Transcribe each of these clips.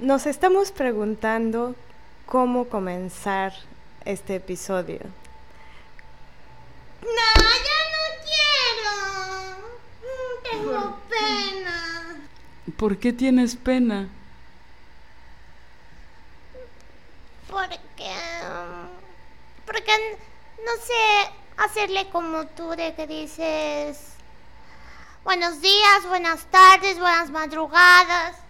Nos estamos preguntando cómo comenzar este episodio. No, ya no quiero. Tengo pena. ¿Por qué tienes pena? Porque. Porque no sé hacerle como tú, de que dices. Buenos días, buenas tardes, buenas madrugadas.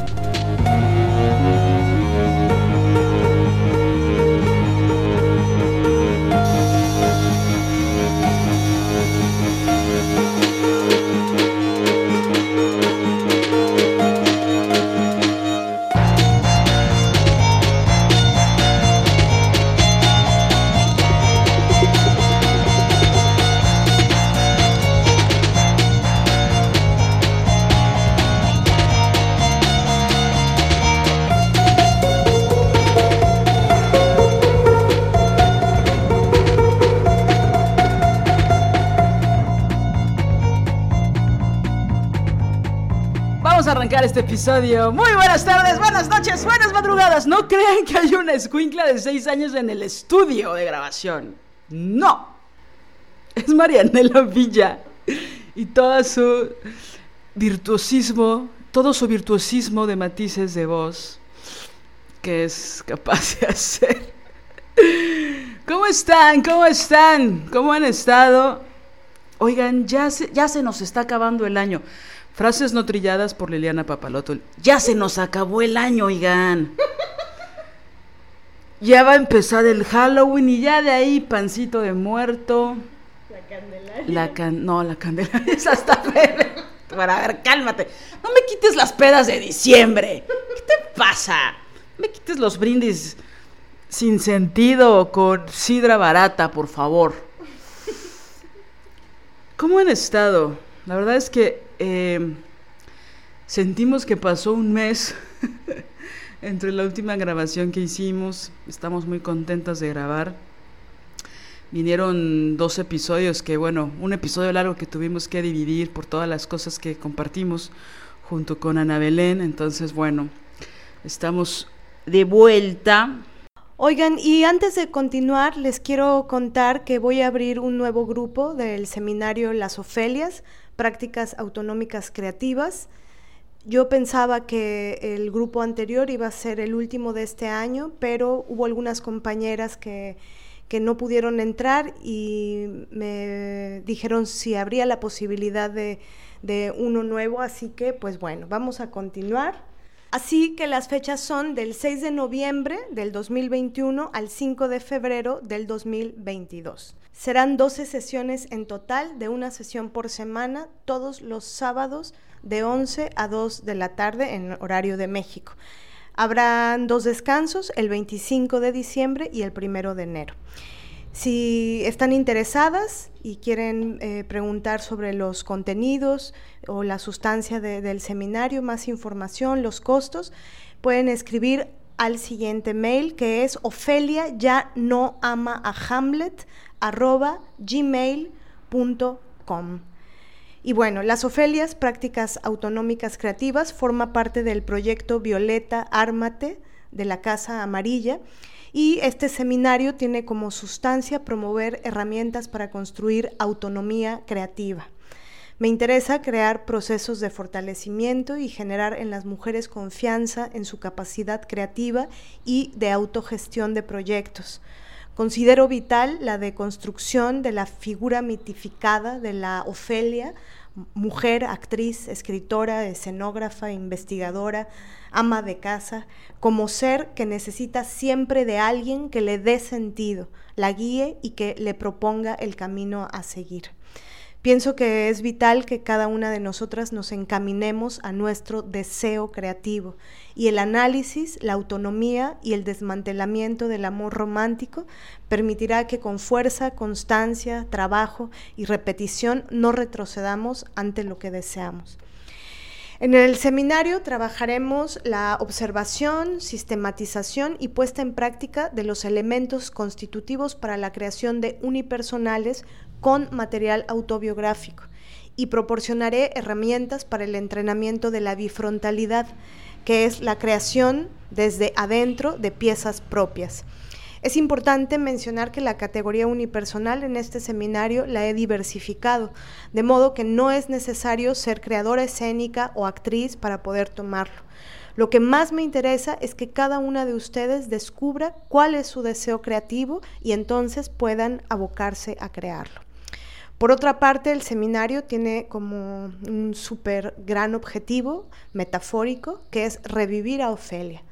Episodio. Muy buenas tardes, buenas noches, buenas madrugadas. No crean que hay una escuincla de 6 años en el estudio de grabación. No. Es Marianela Villa. Y todo su virtuosismo, todo su virtuosismo de matices de voz que es capaz de hacer. ¿Cómo están? ¿Cómo están? ¿Cómo han estado? Oigan, ya se, ya se nos está acabando el año. Frases no trilladas por Liliana Papaloto. Ya se nos acabó el año, oigan. Ya va a empezar el Halloween y ya de ahí pancito de muerto. La candelaria. La can no, la candelaria es hasta. Para ver, cálmate. No me quites las pedas de diciembre. ¿Qué te pasa? No me quites los brindis sin sentido con sidra barata, por favor. ¿Cómo han estado? La verdad es que eh, sentimos que pasó un mes entre la última grabación que hicimos. Estamos muy contentas de grabar. Vinieron dos episodios que, bueno, un episodio largo que tuvimos que dividir por todas las cosas que compartimos junto con Ana Belén. Entonces, bueno, estamos de vuelta. Oigan, y antes de continuar, les quiero contar que voy a abrir un nuevo grupo del seminario Las Ofelias, Prácticas Autonómicas Creativas. Yo pensaba que el grupo anterior iba a ser el último de este año, pero hubo algunas compañeras que, que no pudieron entrar y me dijeron si habría la posibilidad de, de uno nuevo, así que pues bueno, vamos a continuar. Así que las fechas son del 6 de noviembre del 2021 al 5 de febrero del 2022. Serán 12 sesiones en total, de una sesión por semana, todos los sábados de 11 a 2 de la tarde en horario de México. Habrán dos descansos, el 25 de diciembre y el 1 de enero. Si están interesadas y quieren eh, preguntar sobre los contenidos o la sustancia de, del seminario, más información, los costos, pueden escribir al siguiente mail que es Ofelia ya no ama a Hamlet arroba gmail.com. Y bueno, las Ofelias, Prácticas Autonómicas Creativas, forma parte del proyecto Violeta Ármate de la Casa Amarilla y este seminario tiene como sustancia promover herramientas para construir autonomía creativa. Me interesa crear procesos de fortalecimiento y generar en las mujeres confianza en su capacidad creativa y de autogestión de proyectos. Considero vital la deconstrucción de la figura mitificada de la Ofelia, mujer, actriz, escritora, escenógrafa, investigadora, ama de casa, como ser que necesita siempre de alguien que le dé sentido, la guíe y que le proponga el camino a seguir. Pienso que es vital que cada una de nosotras nos encaminemos a nuestro deseo creativo y el análisis, la autonomía y el desmantelamiento del amor romántico permitirá que con fuerza, constancia, trabajo y repetición no retrocedamos ante lo que deseamos. En el seminario trabajaremos la observación, sistematización y puesta en práctica de los elementos constitutivos para la creación de unipersonales con material autobiográfico y proporcionaré herramientas para el entrenamiento de la bifrontalidad, que es la creación desde adentro de piezas propias. Es importante mencionar que la categoría unipersonal en este seminario la he diversificado, de modo que no es necesario ser creadora escénica o actriz para poder tomarlo. Lo que más me interesa es que cada una de ustedes descubra cuál es su deseo creativo y entonces puedan abocarse a crearlo. Por otra parte, el seminario tiene como un súper gran objetivo metafórico, que es revivir a Ofelia.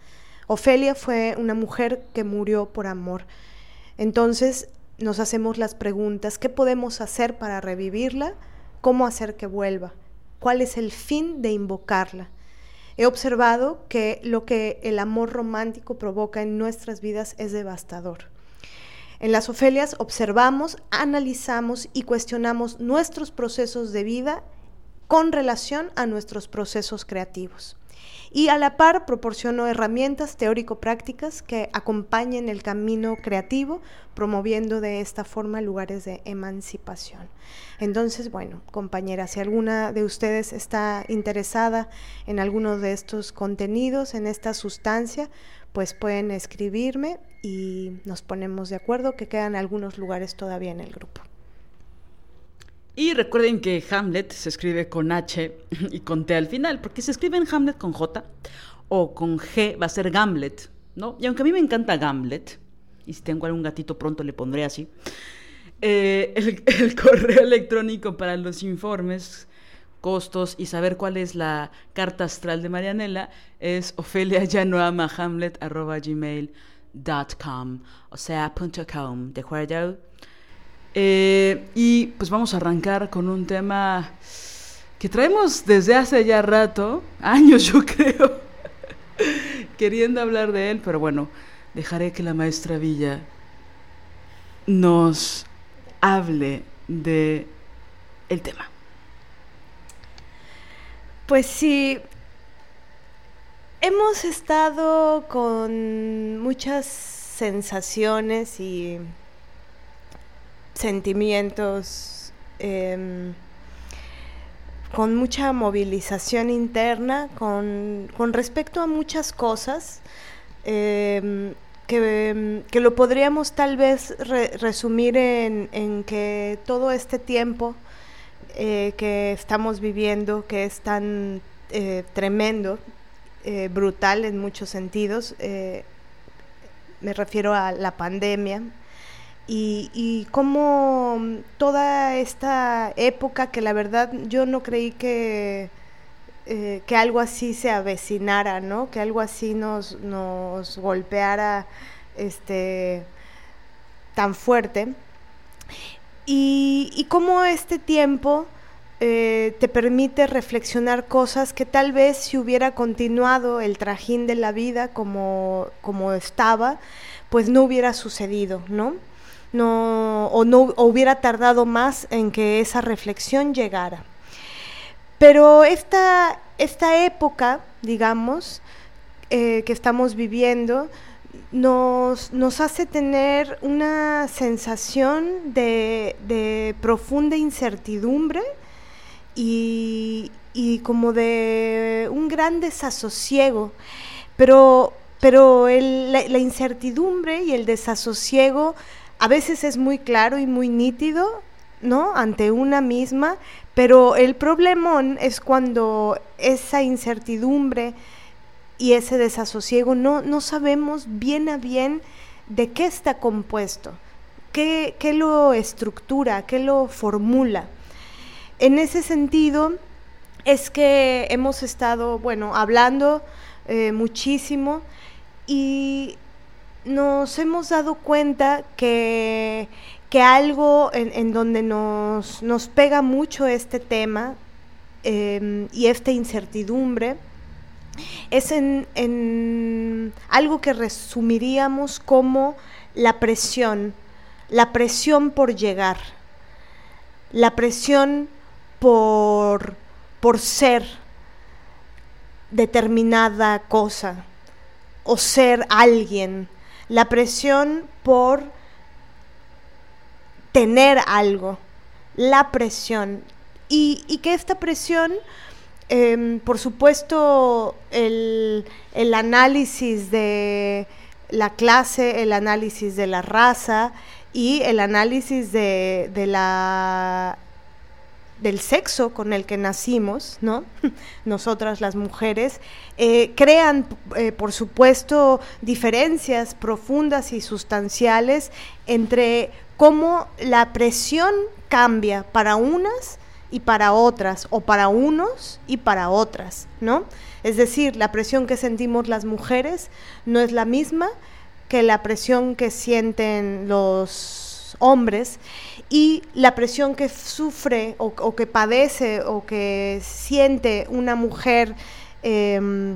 Ofelia fue una mujer que murió por amor. Entonces nos hacemos las preguntas, ¿qué podemos hacer para revivirla? ¿Cómo hacer que vuelva? ¿Cuál es el fin de invocarla? He observado que lo que el amor romántico provoca en nuestras vidas es devastador. En las Ofelias observamos, analizamos y cuestionamos nuestros procesos de vida con relación a nuestros procesos creativos y a la par proporciono herramientas teórico-prácticas que acompañen el camino creativo, promoviendo de esta forma lugares de emancipación. Entonces, bueno, compañeras, si alguna de ustedes está interesada en alguno de estos contenidos, en esta sustancia, pues pueden escribirme y nos ponemos de acuerdo que quedan algunos lugares todavía en el grupo. Y recuerden que Hamlet se escribe con H y con T al final, porque si escriben Hamlet con J o con G va a ser Gamlet, ¿no? Y aunque a mí me encanta Gamlet, y si tengo algún gatito pronto le pondré así, eh, el, el, correo electrónico para los informes, costos y saber cuál es la carta astral de Marianela es ofeliayanoamahamlet.gmail.com, o sea, .com, ¿de acuerdo? Eh, y pues vamos a arrancar con un tema que traemos desde hace ya rato, años yo creo, queriendo hablar de él, pero bueno, dejaré que la maestra Villa nos hable de el tema. Pues sí, hemos estado con muchas sensaciones y sentimientos, em, con mucha movilización interna, con, respecto a muchas cosas, em, que, que, lo podríamos tal vez resumir en, que todo este tiempo eh, que estamos viviendo, que es tan eh, tremendo, eh, brutal en muchos sentidos, me refiero a la pandemia, y, y cómo toda esta época que la verdad yo no creí que, que algo así se avecinara, ¿no? Que algo así nos, nos golpeara este, tan fuerte. Y, cómo este tiempo eh, te permite reflexionar cosas que tal vez si hubiera continuado el trajín de la vida como, como estaba, pues no hubiera sucedido, ¿no? no, o no hubiera tardado más en que esa reflexión llegara. Pero esta, esta época, digamos, eh, que estamos viviendo, nos, nos, hace tener una sensación de, profunda incertidumbre y, como de un gran desasosiego. Pero, pero la, incertidumbre y el desasosiego a veces es muy claro y muy nítido, ¿no? Ante una misma, pero el problemón es cuando esa incertidumbre y ese desasosiego no, no sabemos bien a bien de qué está compuesto, qué, qué lo estructura, qué lo formula. En ese sentido es que hemos estado, bueno, hablando eh, muchísimo y nos hemos dado cuenta que, que algo en, en donde nos, nos, pega mucho este tema eh, y esta incertidumbre es en, en, algo que resumiríamos como la presión, la presión por llegar, la presión por, por ser determinada cosa o ser alguien, la presión por tener algo, la presión. Y, y que esta presión, eh, por supuesto, el, análisis de la clase, el análisis de la raza y el análisis de, de la del sexo con el que nacimos, ¿no? Nosotras las mujeres, eh, crean, eh, por supuesto, diferencias profundas y sustanciales entre cómo la presión cambia para unas y para otras, o para unos y para otras, ¿no? Es decir, la presión que sentimos las mujeres no es la misma que la presión que sienten los hombres y la presión que sufre o, que padece o que siente una mujer eh,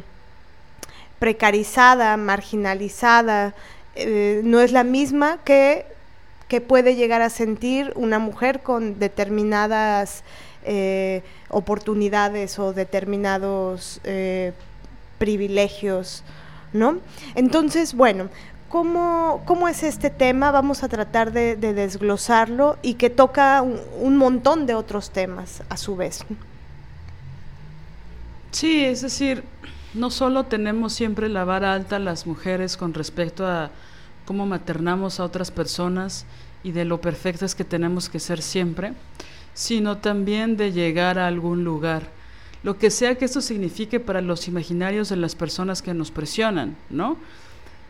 precarizada, marginalizada, eh, no es la misma que, que, puede llegar a sentir una mujer con determinadas eh, oportunidades o determinados eh, privilegios, ¿no? Entonces, bueno, ¿Cómo, ¿Cómo, es este tema? Vamos a tratar de, de desglosarlo y que toca un, un, montón de otros temas a su vez. Sí, es decir, no solo tenemos siempre la vara alta las mujeres con respecto a cómo maternamos a otras personas y de lo perfectas que tenemos que ser siempre, sino también de llegar a algún lugar, lo que sea que esto signifique para los imaginarios de las personas que nos presionan, ¿no?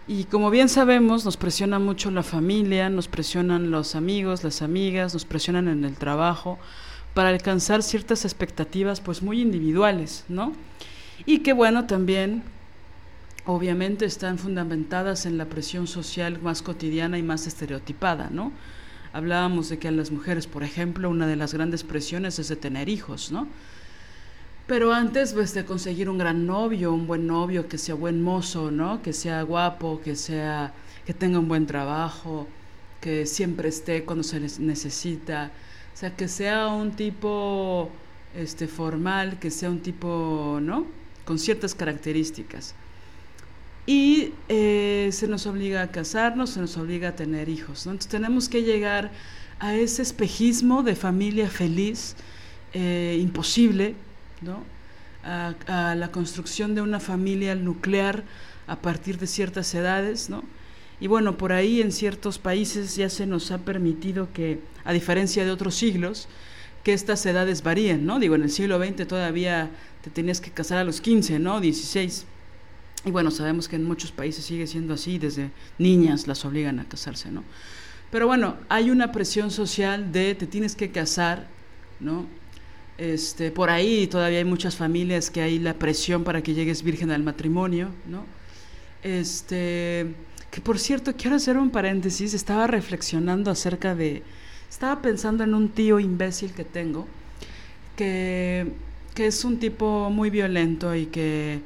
Y como bien sabemos, nos presiona mucho la familia, nos presionan los amigos, las amigas, nos presionan en el trabajo para alcanzar ciertas expectativas pues muy individuales, ¿no? Y que bueno, también obviamente están fundamentadas en la presión social más cotidiana y más estereotipada, ¿no? Hablábamos de que a las mujeres, por ejemplo, una de las grandes presiones es de tener hijos, ¿no? Pero antes pues, de conseguir un gran novio, un buen novio, que sea buen mozo, ¿no? Que sea guapo, que sea que tenga un buen trabajo, que siempre esté cuando se les necesita, o sea, que sea un tipo este formal, que sea un tipo, ¿no? Con ciertas características. Y eh, se nos obliga a casarnos, se nos obliga a tener hijos. Entonces tenemos que llegar a ese espejismo de familia feliz, eh, imposible, ¿no? A, a, la construcción de una familia nuclear a partir de ciertas edades, ¿no? Y bueno, por ahí en ciertos países ya se nos ha permitido que, a diferencia de otros siglos, que estas edades varíen, ¿no? Digo, en el siglo XX todavía te tenías que casar a los 15, ¿no? 16. Y bueno, sabemos que en muchos países sigue siendo así, desde niñas las obligan a casarse, ¿no? Pero bueno, hay una presión social de te tienes que casar, ¿no? Este, por ahí todavía hay muchas familias que hay la presión para que llegues virgen al matrimonio, ¿no? Este, que por cierto, quiero hacer un paréntesis, estaba reflexionando acerca de, estaba pensando en un tío imbécil que tengo, que, que es un tipo muy violento y que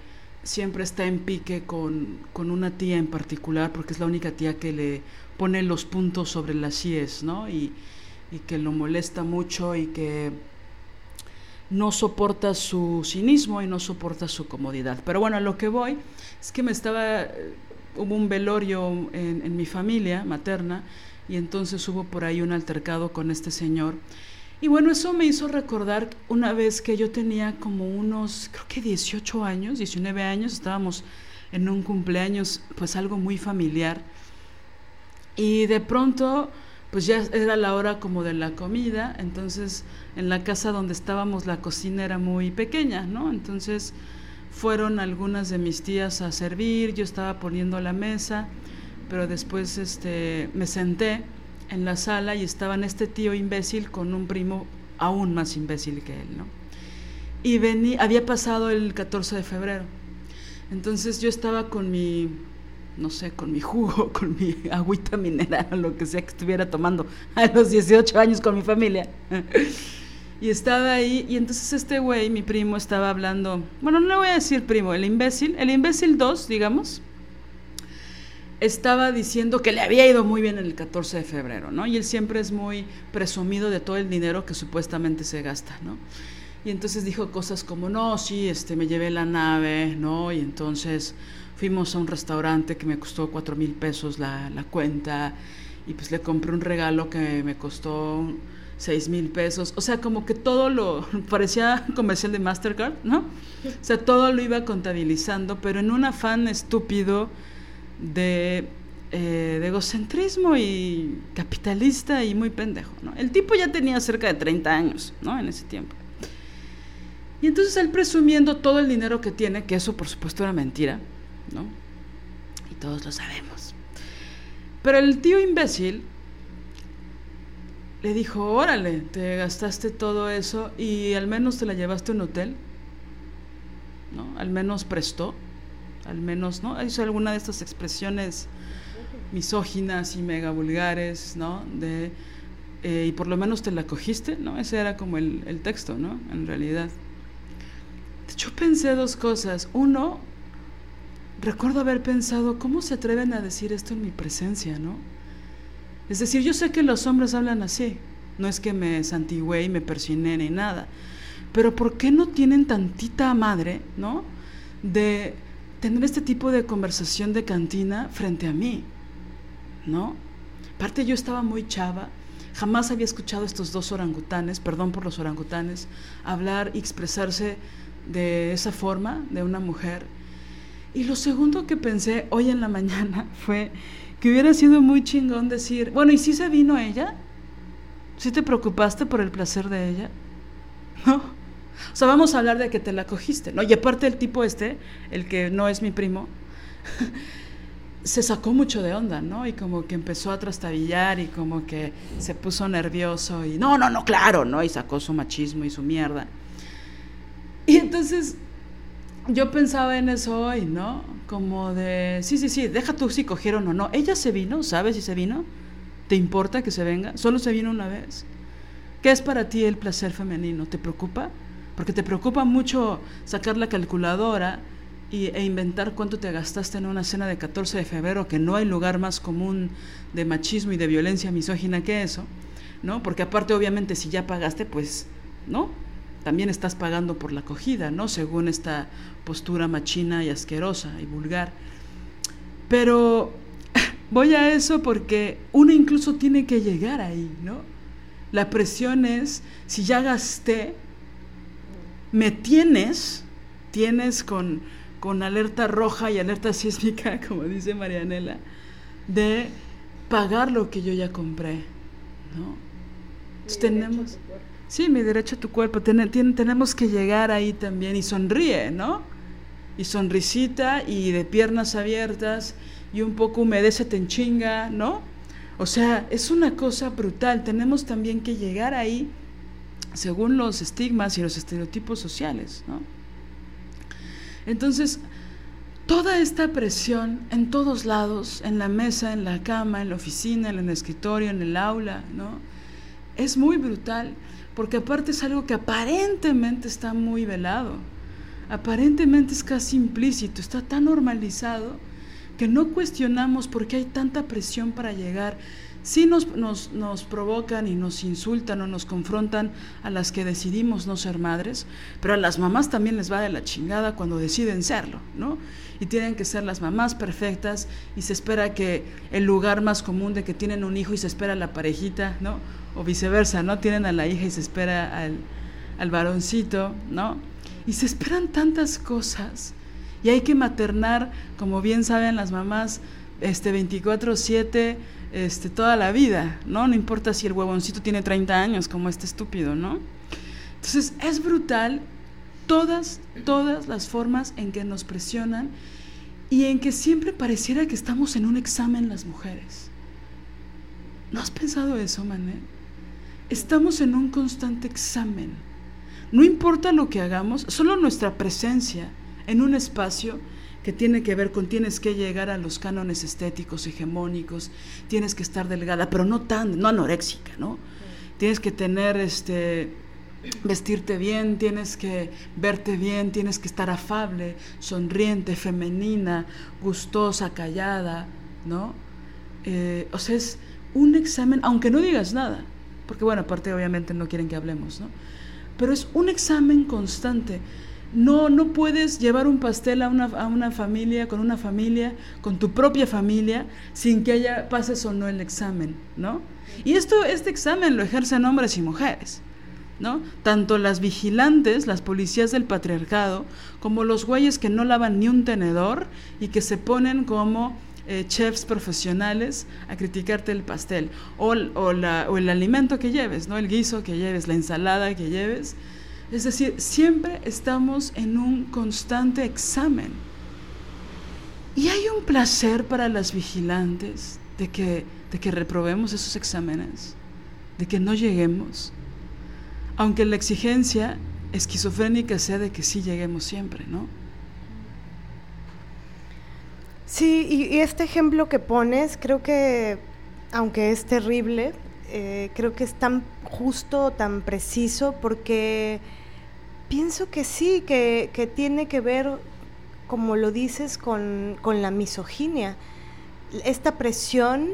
siempre está en pique con, con, una tía en particular, porque es la única tía que le pone los puntos sobre las IES, ¿no? Y, y que lo molesta mucho y que no soporta su cinismo y no soporta su comodidad. Pero bueno, a lo que voy es que me estaba, hubo un velorio en, en mi familia materna y entonces hubo por ahí un altercado con este señor. Y bueno, eso me hizo recordar una vez que yo tenía como unos, creo que 18 años, 19 años, estábamos en un cumpleaños, pues algo muy familiar. Y de pronto, pues ya era la hora como de la comida, entonces en la casa donde estábamos la cocina era muy pequeña, ¿no? Entonces fueron algunas de mis tías a servir, yo estaba poniendo la mesa, pero después este, me senté en la sala y estaban este tío imbécil con un primo aún más imbécil que él, ¿no? Y vení, había pasado el 14 de febrero. Entonces yo estaba con mi no sé, con mi jugo, con mi agüita mineral, lo que sea que estuviera tomando a los 18 años con mi familia. Y estaba ahí, y entonces este güey, mi primo, estaba hablando, bueno, no le voy a decir primo, el imbécil, el imbécil 2, digamos, estaba diciendo que le había ido muy bien en el 14 de febrero, ¿no? Y él siempre es muy presumido de todo el dinero que supuestamente se gasta, ¿no? Y entonces dijo cosas como, no, sí, este, me llevé la nave, ¿no? Y entonces fuimos a un restaurante que me costó cuatro mil pesos la, la cuenta y pues le compré un regalo que me costó seis mil pesos. O sea, como que todo lo parecía comercial de Mastercard, ¿no? O sea, todo lo iba contabilizando, pero en un afán estúpido de, eh, de egocentrismo y capitalista y muy pendejo, ¿no? El tipo ya tenía cerca de 30 años, ¿no? En ese tiempo. Y entonces él presumiendo todo el dinero que tiene, que eso por supuesto era mentira, ¿no? Y todos lo sabemos. Pero el tío imbécil le dijo, órale, te gastaste todo eso y al menos te la llevaste a un hotel, ¿no? Al menos prestó, al menos, ¿no? Hizo alguna de estas expresiones misóginas y mega vulgares, ¿no? De, eh, y por lo menos te la cogiste, ¿no? Ese era como el, el texto, ¿no? En realidad. Yo pensé dos cosas. Uno, recuerdo haber pensado, ¿cómo se atreven a decir esto en mi presencia, no? Es decir, yo sé que los hombres hablan así, no es que me santigüe y me persiné ni nada, pero ¿por qué no tienen tantita madre, no? De tener este tipo de conversación de cantina frente a mí, ¿no? Aparte yo estaba muy chava, jamás había escuchado estos dos orangutanes, perdón por los orangutanes, hablar y expresarse de esa forma de una mujer. Y lo segundo que pensé hoy en la mañana fue que hubiera sido muy chingón decir, bueno, ¿y si se vino ella? ¿Sí te preocupaste por el placer de ella? ¿No? O sea, vamos a hablar de que te la cogiste, ¿no? Y aparte el tipo este, el que no es mi primo, se sacó mucho de onda, ¿no? Y como que empezó a trastabillar y como que se puso nervioso y no, no, no, claro, ¿no? Y sacó su machismo y su mierda. Y entonces yo pensaba en eso hoy, ¿no? Como de, sí, sí, sí, deja tú si cogieron o no. Ella se vino, ¿sabes si se vino? ¿Te importa que se venga? Solo se vino una vez. ¿Qué es para ti el placer femenino? ¿Te preocupa? Porque te preocupa mucho sacar la calculadora y, e inventar cuánto te gastaste en una cena de 14 de febrero, que no hay lugar más común de machismo y de violencia misógina que eso, ¿no? Porque aparte, obviamente, si ya pagaste, pues, ¿no? También estás pagando por la acogida, ¿no? Según esta postura machina y asquerosa y vulgar. Pero voy a eso porque uno incluso tiene que llegar ahí, ¿no? La presión es, si ya gasté, me tienes, tienes con, con alerta roja y alerta sísmica, como dice Marianela, de pagar lo que yo ya compré, ¿no? Entonces tenemos... Sí, mi derecho a tu cuerpo, tenemos que llegar ahí también y sonríe, ¿no? Y sonrisita y de piernas abiertas y un poco humedece en chinga, ¿no? O sea, es una cosa brutal, tenemos también que llegar ahí según los estigmas y los estereotipos sociales, ¿no? Entonces, toda esta presión en todos lados, en la mesa, en la cama, en la oficina, en el escritorio, en el aula, ¿no? Es muy brutal porque aparte es algo que aparentemente está muy velado, aparentemente es casi implícito, está tan normalizado que no cuestionamos por qué hay tanta presión para llegar. Sí nos, nos, nos, provocan y nos insultan o nos confrontan a las que decidimos no ser madres, pero a las mamás también les va de la chingada cuando deciden serlo, ¿no? Y tienen que ser las mamás perfectas y se espera que el lugar más común de que tienen un hijo y se espera la parejita, ¿no? o viceversa, ¿no? Tienen a la hija y se espera al, al varoncito, ¿no? Y se esperan tantas cosas. Y hay que maternar, como bien saben las mamás, este 24/7 este toda la vida, ¿no? No importa si el huevoncito tiene 30 años como este estúpido, ¿no? Entonces, es brutal todas todas las formas en que nos presionan y en que siempre pareciera que estamos en un examen las mujeres. ¿No has pensado eso, Mané? estamos en un constante examen. No importa lo que hagamos, solo nuestra presencia en un espacio que tiene que ver con tienes que llegar a los cánones estéticos hegemónicos, tienes que estar delgada, pero no tan, no anoréxica, ¿no? Tienes que tener este vestirte bien, tienes que verte bien, tienes que estar afable, sonriente, femenina, gustosa, callada, ¿no? Eh, o sea, es un examen, aunque no digas nada, porque bueno, aparte obviamente no quieren que hablemos, ¿no? Pero es un examen constante. No, no puedes llevar un pastel a una, a una familia, con una familia, con tu propia familia, sin que haya pases o no el examen, ¿no? Y esto, este examen lo ejercen hombres y mujeres. ¿no? Tanto las vigilantes, las policías del patriarcado, como los güeyes que no lavan ni un tenedor y que se ponen como eh, chefs profesionales a criticarte el pastel o, o, la, o, el alimento que lleves, ¿no? el guiso que lleves, la ensalada que lleves. Es decir, siempre estamos en un constante examen. Y hay un placer para las vigilantes de que, de que reprobemos esos exámenes, de que no lleguemos, aunque la exigencia esquizofrénica sea de que sí lleguemos siempre, ¿no? Sí, y, este ejemplo que pones, creo que, aunque es terrible, eh, creo que es tan justo, tan preciso, porque pienso que sí, que, que tiene que ver, como lo dices, con, con la misoginia. Esta presión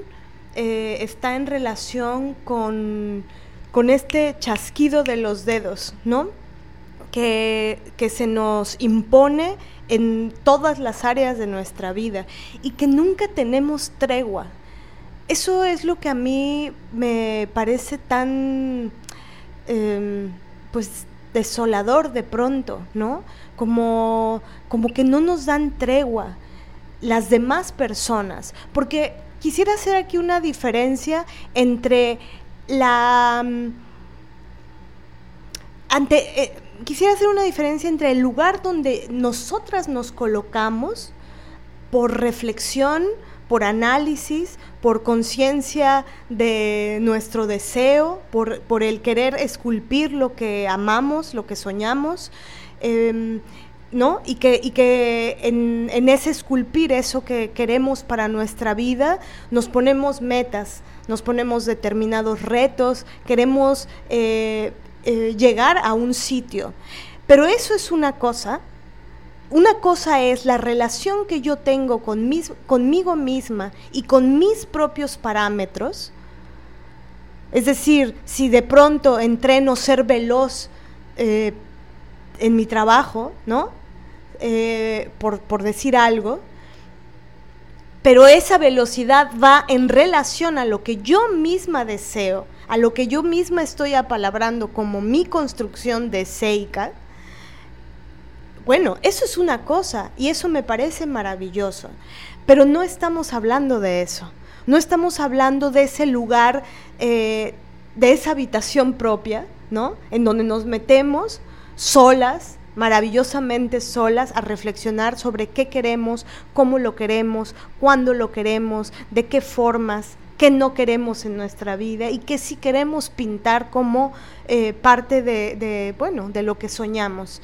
eh, está en relación con, con, este chasquido de los dedos, ¿no? Que, que se nos impone en todas las áreas de nuestra vida y que nunca tenemos tregua. Eso es lo que a mí me parece tan, eh, pues, desolador de pronto, ¿no? Como, como que no nos dan tregua las demás personas, porque quisiera hacer aquí una diferencia entre la... Ante, eh, quisiera hacer una diferencia entre el lugar donde nosotras nos colocamos por reflexión, por análisis, por conciencia de nuestro deseo, por, por, el querer esculpir lo que amamos, lo que soñamos, eh, ¿no? Y que, y que en, en, ese esculpir eso que queremos para nuestra vida, nos ponemos metas, nos ponemos determinados retos, queremos eh, eh, llegar a un sitio. Pero eso es una cosa. Una cosa es la relación que yo tengo con mis, conmigo misma y con mis propios parámetros. Es decir, si de pronto entreno ser veloz eh, en mi trabajo, ¿no? Eh, por, por decir algo, pero esa velocidad va en relación a lo que yo misma deseo, a lo que yo misma estoy apalabrando como mi construcción de Seika, bueno, eso es una cosa y eso me parece maravilloso, pero no estamos hablando de eso, no estamos hablando de ese lugar, eh, de esa habitación propia, ¿no? En donde nos metemos solas, maravillosamente solas a reflexionar sobre qué queremos, cómo lo queremos, cuándo lo queremos, de qué formas, qué no queremos en nuestra vida y qué sí queremos pintar como eh, parte de, de, bueno, de lo que soñamos.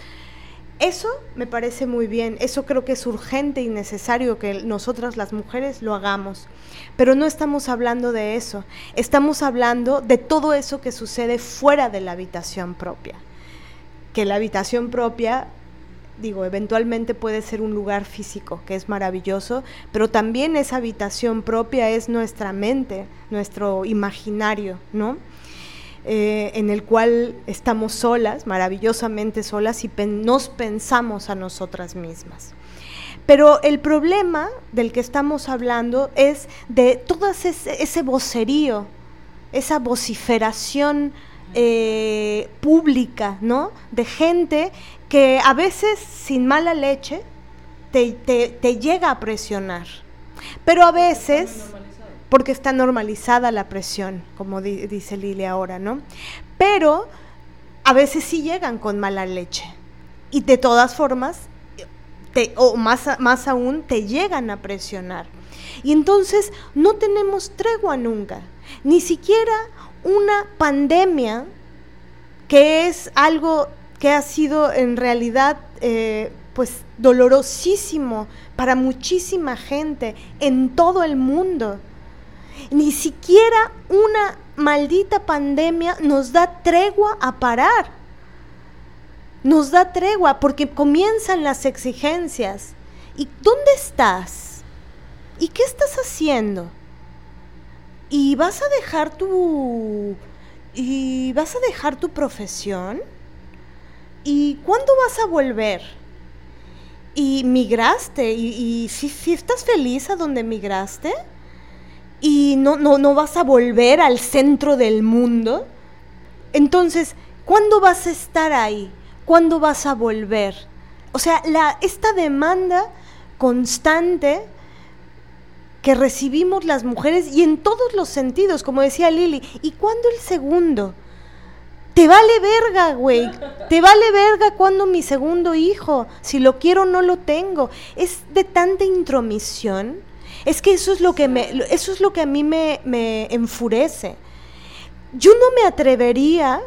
Eso me parece muy bien, eso creo que es urgente y necesario que nosotras las mujeres lo hagamos. Pero no estamos hablando de eso, estamos hablando de todo eso que sucede fuera de la habitación propia. Que la habitación propia, digo, eventualmente puede ser un lugar físico, que es maravilloso, pero también esa habitación propia es nuestra mente, nuestro imaginario, ¿no? Eh, en el cual estamos solas, maravillosamente solas, y nos pensamos a nosotras mismas. Pero el problema del que estamos hablando es de todo ese, vocerío, esa vociferación eh, pública, ¿no? De gente que a veces sin mala leche te, te llega a presionar. Pero a veces porque está normalizada la presión, como di dice Lili ahora, ¿no? Pero a veces sí llegan con mala leche y de todas formas, o más, más aún, te llegan a presionar. Y entonces no tenemos tregua nunca, ni siquiera una pandemia que es algo que ha sido en realidad eh, pues dolorosísimo para muchísima gente en todo el mundo. Ni siquiera una maldita pandemia nos da tregua a parar. Nos da tregua porque comienzan las exigencias. ¿Y dónde estás? ¿Y qué estás haciendo? ¿Y vas a dejar tu ¿y vas a dejar tu profesión? ¿Y cuándo vas a volver? ¿Y migraste? ¿Y, si, estás feliz a donde migraste? ¿Y no, no, no vas a volver al centro del mundo? Entonces, ¿cuándo vas a estar ahí? ¿Cuándo vas a volver? O sea, la, esta demanda constante que recibimos las mujeres y en todos los sentidos, como decía Lili. ¿Y cuándo el segundo? Te vale verga, güey. Te vale verga cuando mi segundo hijo, si lo quiero no lo tengo. Es de tanta intromisión. Es que eso es lo que me eso es lo que a mí me, me enfurece. Yo no me atrevería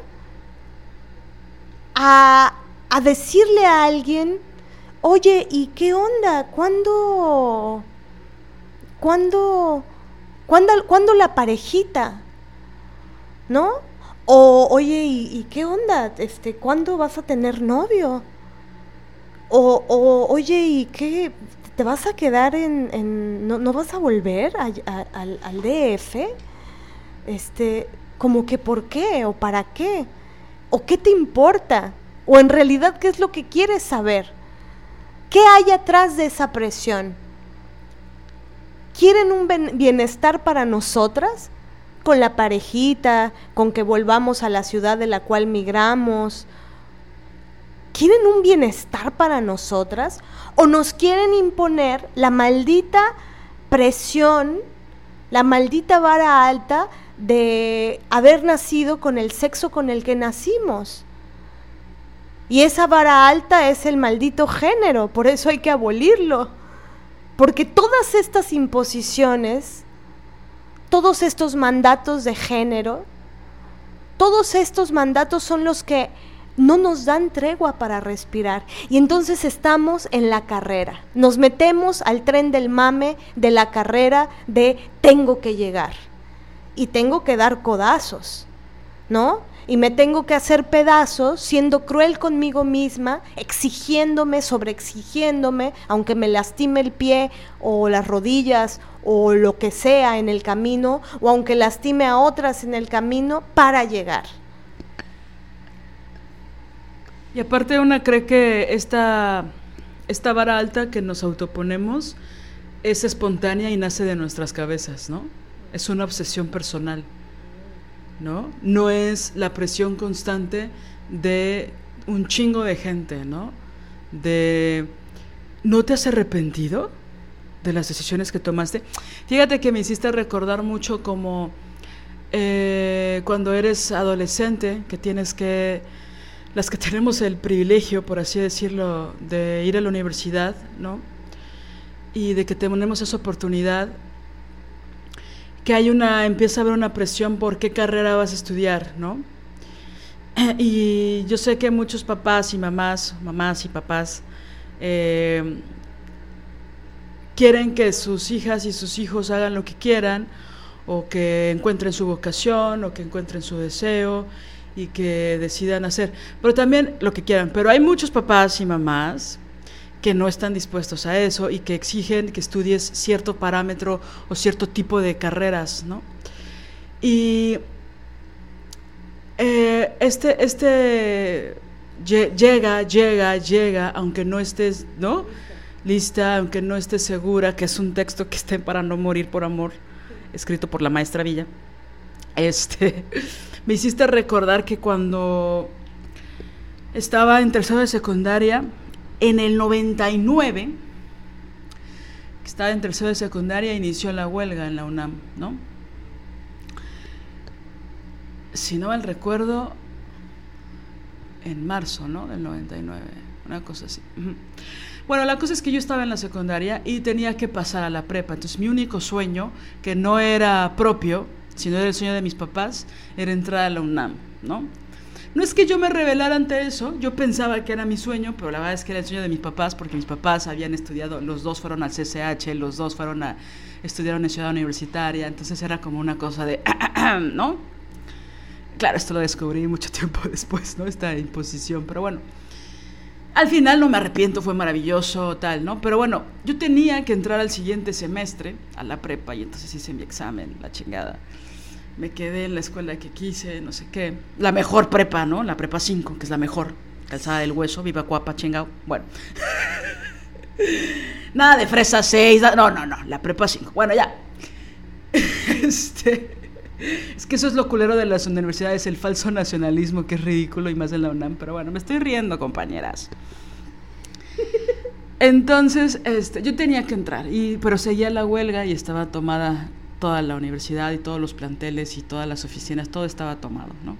a, a decirle a alguien, oye, ¿y qué onda? ¿Cuándo? ¿cuándo, cuándo, la parejita? ¿No? O, oye, ¿y, qué onda? Este, ¿Cuándo vas a tener novio? O, o oye, ¿y qué? ¿Te vas a quedar en... no, vas a volver al, al DF? Este, como que ¿por qué? ¿O para qué? ¿O qué te importa? ¿O en realidad qué es lo que quieres saber? ¿Qué hay atrás de esa presión? quieren un bienestar para nosotras, con la parejita, con que volvamos a la ciudad de la cual migramos. ¿Quieren un bienestar para nosotras o nos quieren imponer la maldita presión, la maldita vara alta de haber nacido con el sexo con el que nacimos? Y esa vara alta es el maldito género, por eso hay que abolirlo. Porque todas estas imposiciones, todos estos mandatos de género, todos estos mandatos son los que no nos dan tregua para respirar. Y entonces estamos en la carrera. Nos metemos al tren del mame de la carrera de tengo que llegar. Y tengo que dar codazos, ¿no? y me tengo que hacer pedazos siendo cruel conmigo misma, exigiéndome, sobreexigiéndome, aunque me lastime el pie o las rodillas o lo que sea en el camino, o aunque lastime a otras en el camino para llegar. Y aparte una cree que esta, esta vara alta que nos autoponemos es espontánea y nace de nuestras cabezas, ¿no? Es una obsesión personal. ¿no? No es la presión constante de un chingo de gente, ¿no? De ¿no te has arrepentido de las decisiones que tomaste? Fíjate que me hiciste recordar mucho como eh, cuando eres adolescente, que tienes que, las que tenemos el privilegio, por así decirlo, de ir a la universidad, ¿no? Y de que tenemos esa oportunidad que hay una, empieza a haber una presión por qué carrera vas a estudiar, ¿no? Y yo sé que muchos papás y mamás, mamás y papás, eh, quieren que sus hijas y sus hijos hagan lo que quieran, o que encuentren su vocación, o que encuentren su deseo, y que decidan hacer, pero también lo que quieran. Pero hay muchos papás y mamás que no están dispuestos a eso y que exigen que estudies cierto parámetro o cierto tipo de carreras, ¿no? Y eh, este, este llega, llega, llega, aunque no estés, ¿no? Lista, aunque no estés segura, que es un texto que esté para no morir por amor, escrito por la maestra Villa. Este, me hiciste recordar que cuando estaba en tercero de secundaria, en el 99, que estaba en tercero de secundaria, inició la huelga en la UNAM, ¿no? Si no mal recuerdo, en marzo, ¿no? Del 99, una cosa así. Bueno, la cosa es que yo estaba en la secundaria y tenía que pasar a la prepa. Entonces mi único sueño, que no era propio, sino era el sueño de mis papás, era entrar a la UNAM, ¿no? No es que yo me rebelara ante eso, yo pensaba que era mi sueño, pero la verdad es que era el sueño de mis papás, porque mis papás habían estudiado, los dos fueron al CCH, los dos fueron a estudiar en ciudad universitaria, entonces era como una cosa de, ¿no? Claro, esto lo descubrí mucho tiempo después, ¿no? Esta imposición, pero bueno. Al final no me arrepiento, fue maravilloso, tal, ¿no? Pero bueno, yo tenía que entrar al siguiente semestre, a la prepa, y entonces hice mi examen, la chingada. Me quedé en la escuela que quise, no sé qué. La mejor prepa, ¿no? La prepa 5, que es la mejor. Calzada del hueso, viva cuapa, chingado. Bueno. Nada de fresa 6, no, no, no, la prepa 5. Bueno, ya. Este. Es que eso es lo culero de las universidades, el falso nacionalismo, que es ridículo y más en la UNAM. Pero bueno, me estoy riendo, compañeras. Entonces, este, yo tenía que entrar, y, pero seguía la huelga y estaba tomada toda la universidad y todos los planteles y todas las oficinas, todo estaba tomado, ¿no?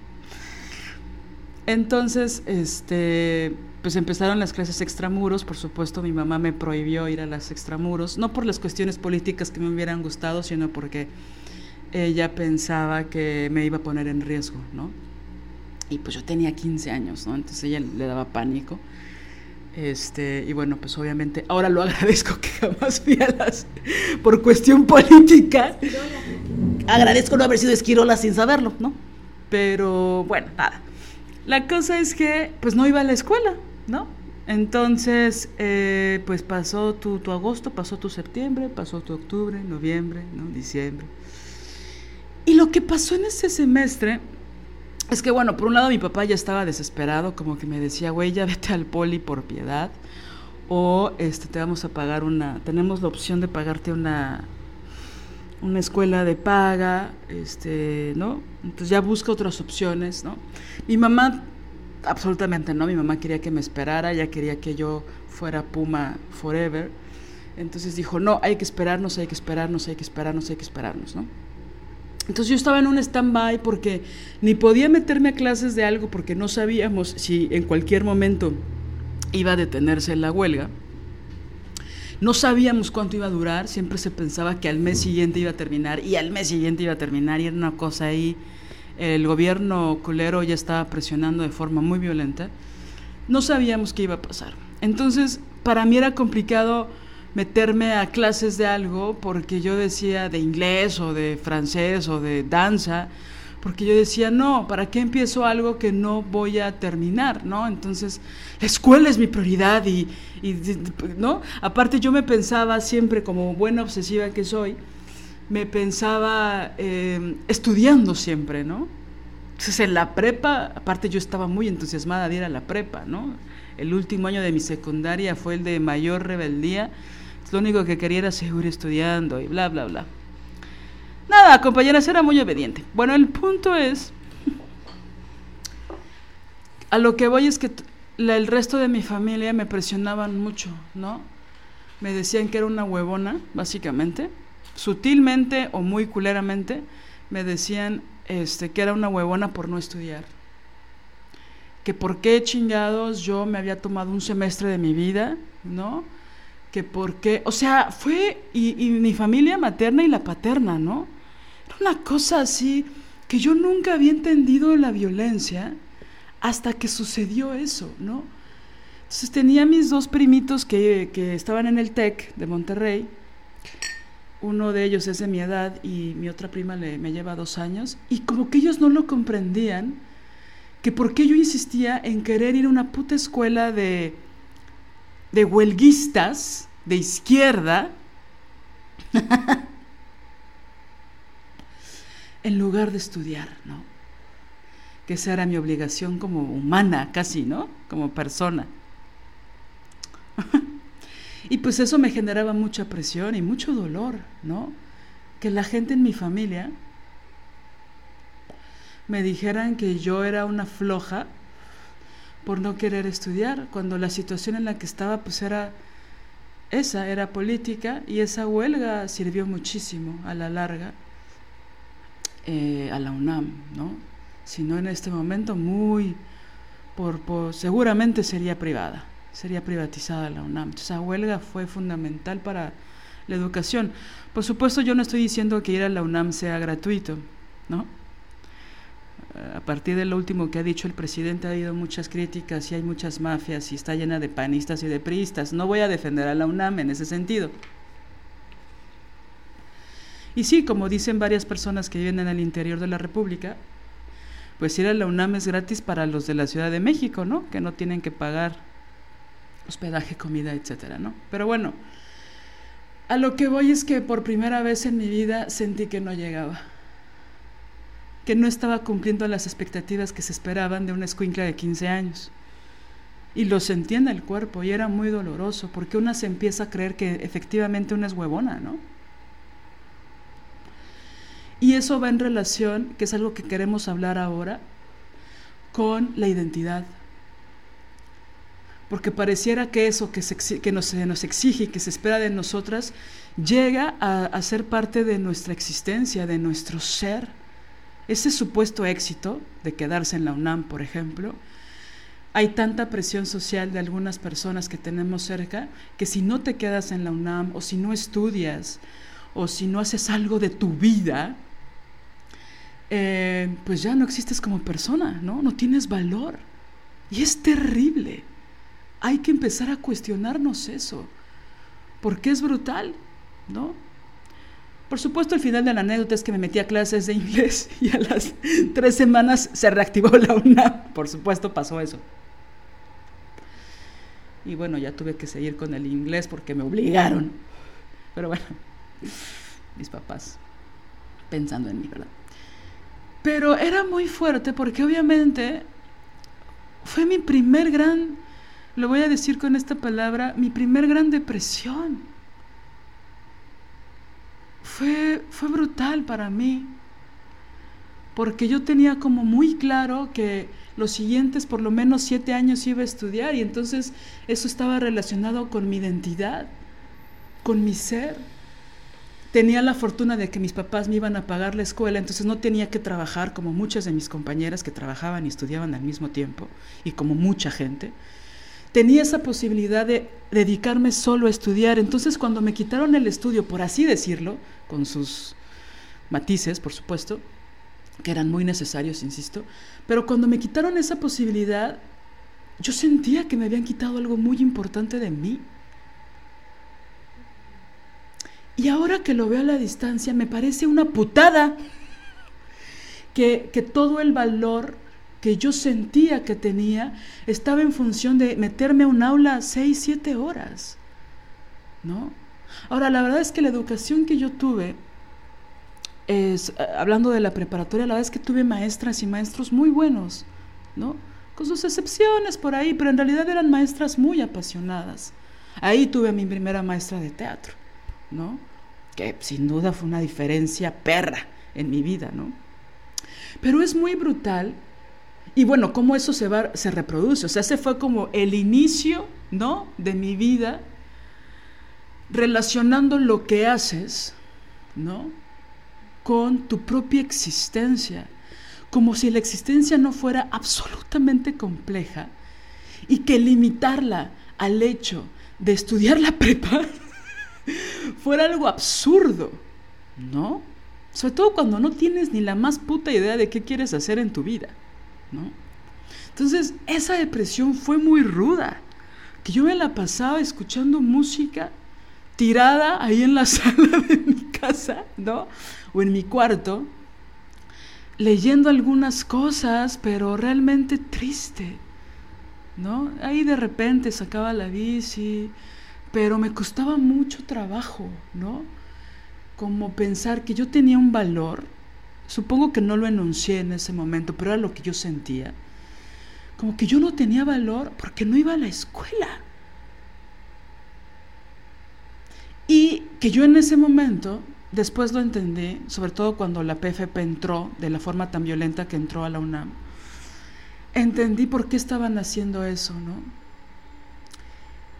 Entonces, este, pues empezaron las clases extramuros, por supuesto mi mamá me prohibió ir a las extramuros, no por las cuestiones políticas que me hubieran gustado, sino porque ella pensaba que me iba a poner en riesgo, ¿no? Y pues yo tenía 15 años, ¿no? Entonces ella le daba pánico. Este, y bueno, pues obviamente ahora lo agradezco que jamás fui a las por cuestión política. Agradezco no haber sido esquirola sin saberlo, ¿no? Pero bueno, nada. La cosa es que pues no iba a la escuela, ¿no? Entonces, eh, pues pasó tu, tu agosto, pasó tu septiembre, pasó tu octubre, noviembre, ¿no? Diciembre. Y lo que pasó en ese semestre es que, bueno, por un lado mi papá ya estaba desesperado, como que me decía, güey, ya vete al poli por piedad, o este, te vamos a pagar una, tenemos la opción de pagarte una, una escuela de paga, este, ¿no? Entonces ya busca otras opciones, ¿no? Mi mamá, absolutamente no, mi mamá quería que me esperara, ya quería que yo fuera Puma Forever, entonces dijo, no, hay que esperarnos, hay que esperarnos, hay que esperarnos, hay que esperarnos, ¿no? Entonces yo estaba en un stand-by porque ni podía meterme a clases de algo porque no sabíamos si en cualquier momento iba a detenerse la huelga. No sabíamos cuánto iba a durar, siempre se pensaba que al mes siguiente iba a terminar y al mes siguiente iba a terminar y era una cosa ahí. El gobierno colero ya estaba presionando de forma muy violenta. No sabíamos qué iba a pasar. Entonces, para mí era complicado meterme a clases de algo porque yo decía de inglés o de francés o de danza, porque yo decía, no, ¿para qué empiezo algo que no voy a terminar? ¿no? Entonces, la escuela es mi prioridad y, ¿no? Aparte yo me pensaba siempre, como buena obsesiva que soy, me pensaba eh, estudiando siempre, ¿no? Entonces en la prepa, aparte yo estaba muy entusiasmada de ir a la prepa, ¿no? El último año de mi secundaria fue el de mayor rebeldía lo único que quería era seguir estudiando y bla, bla, bla. Nada, compañeras, era muy obediente. Bueno, el punto es, a lo que voy es que el resto de mi familia me presionaban mucho, ¿no? Me decían que era una huevona, básicamente. Sutilmente o muy culeramente me decían este, que era una huevona por no estudiar. Que por qué chingados yo me había tomado un semestre de mi vida, ¿no? Que porque, o sea, fue, y, mi familia materna y la paterna, ¿no? Era una cosa así que yo nunca había entendido la violencia hasta que sucedió eso, ¿no? Entonces tenía mis dos primitos que, que estaban en el TEC de Monterrey, uno de ellos es de mi edad y mi otra prima le, me lleva dos años, y como que ellos no lo comprendían, que por qué yo insistía en querer ir a una puta escuela de de huelguistas de izquierda en lugar de estudiar, ¿no? Que esa era mi obligación como humana, casi, ¿no? Como persona. y pues eso me generaba mucha presión y mucho dolor, ¿no? Que la gente en mi familia me dijeran que yo era una floja por no querer estudiar, cuando la situación en la que estaba pues era esa, era política y esa huelga sirvió muchísimo a la larga eh, a la UNAM, ¿no? Si no en este momento muy, por, por, seguramente sería privada, sería privatizada la UNAM. esa huelga fue fundamental para la educación. Por supuesto yo no estoy diciendo que ir a la UNAM sea gratuito, ¿no? A partir de lo último que ha dicho el presidente ha habido muchas críticas y hay muchas mafias y está llena de panistas y de priistas. No voy a defender a la UNAM en ese sentido. Y sí, como dicen varias personas que viven en el interior de la República, pues ir a la UNAM es gratis para los de la Ciudad de México, ¿no? Que no tienen que pagar hospedaje, comida, etcétera, ¿no? Pero bueno, a lo que voy es que por primera vez en mi vida sentí que no llegaba que no estaba cumpliendo las expectativas que se esperaban de una escuincla de 15 años. Y lo sentía en el cuerpo y era muy doloroso porque una se empieza a creer que efectivamente una es huevona, ¿no? Y eso va en relación, que es algo que queremos hablar ahora, con la identidad. Porque pareciera que eso que, se, que nos, se nos exige y que se espera de nosotras llega a, a ser parte de nuestra existencia, de nuestro ser ese supuesto éxito de quedarse en la UNAM, por ejemplo, hay tanta presión social de algunas personas que tenemos cerca que si no te quedas en la UNAM o si no estudias o si no haces algo de tu vida, eh, pues ya no existes como persona, ¿no? No tienes valor. Y es terrible. Hay que empezar a cuestionarnos eso, porque es brutal, ¿no? Por supuesto, el final de la anécdota es que me metí a clases de inglés y a las tres semanas se reactivó la UNAM. Por supuesto, pasó eso. Y bueno, ya tuve que seguir con el inglés porque me obligaron. Pero bueno, mis papás pensando en mí, ¿verdad? Pero era muy fuerte porque obviamente fue mi primer gran, lo voy a decir con esta palabra, mi primer gran depresión fue, fue brutal para mí, porque yo tenía como muy claro que los siguientes por lo menos siete años iba a estudiar y entonces eso estaba relacionado con mi identidad, con mi ser. Tenía la fortuna de que mis papás me iban a pagar la escuela, entonces no tenía que trabajar como muchas de mis compañeras que trabajaban y estudiaban al mismo tiempo, y como mucha gente tenía esa posibilidad de dedicarme solo a estudiar. Entonces cuando me quitaron el estudio, por así decirlo, con sus matices, por supuesto, que eran muy necesarios, insisto, pero cuando me quitaron esa posibilidad, yo sentía que me habían quitado algo muy importante de mí. Y ahora que lo veo a la distancia, me parece una putada que, que todo el valor que yo sentía que tenía estaba en función de meterme a un aula seis, siete horas. ¿No? Ahora, la verdad es que la educación que yo tuve, es, eh, hablando de la preparatoria, la verdad es que tuve maestras y maestros muy buenos, ¿no? Con sus excepciones por ahí, pero en realidad eran maestras muy apasionadas. Ahí tuve a mi primera maestra de teatro, ¿no? Que sin duda fue una diferencia perra en mi vida, ¿no? Pero es muy brutal y bueno, cómo eso se, va, se reproduce. O sea, ese fue como el inicio, ¿no? De mi vida, relacionando lo que haces, ¿no? Con tu propia existencia. Como si la existencia no fuera absolutamente compleja y que limitarla al hecho de estudiar la prepa fuera algo absurdo, ¿no? Sobre todo cuando no tienes ni la más puta idea de qué quieres hacer en tu vida. Entonces, esa depresión fue muy ruda, que yo me la pasaba escuchando música tirada ahí en la sala de mi casa, ¿no? O en mi cuarto, leyendo algunas cosas, pero realmente triste, ¿no? Ahí de repente sacaba la bici, pero me costaba mucho trabajo, ¿no? Como pensar que yo tenía un valor Supongo que no lo enuncié en ese momento, pero era lo que yo sentía. Como que yo no tenía valor porque no iba a la escuela. Y que yo en ese momento, después lo entendí, sobre todo cuando la PFP entró de la forma tan violenta que entró a la UNAM, entendí por qué estaban haciendo eso, ¿no?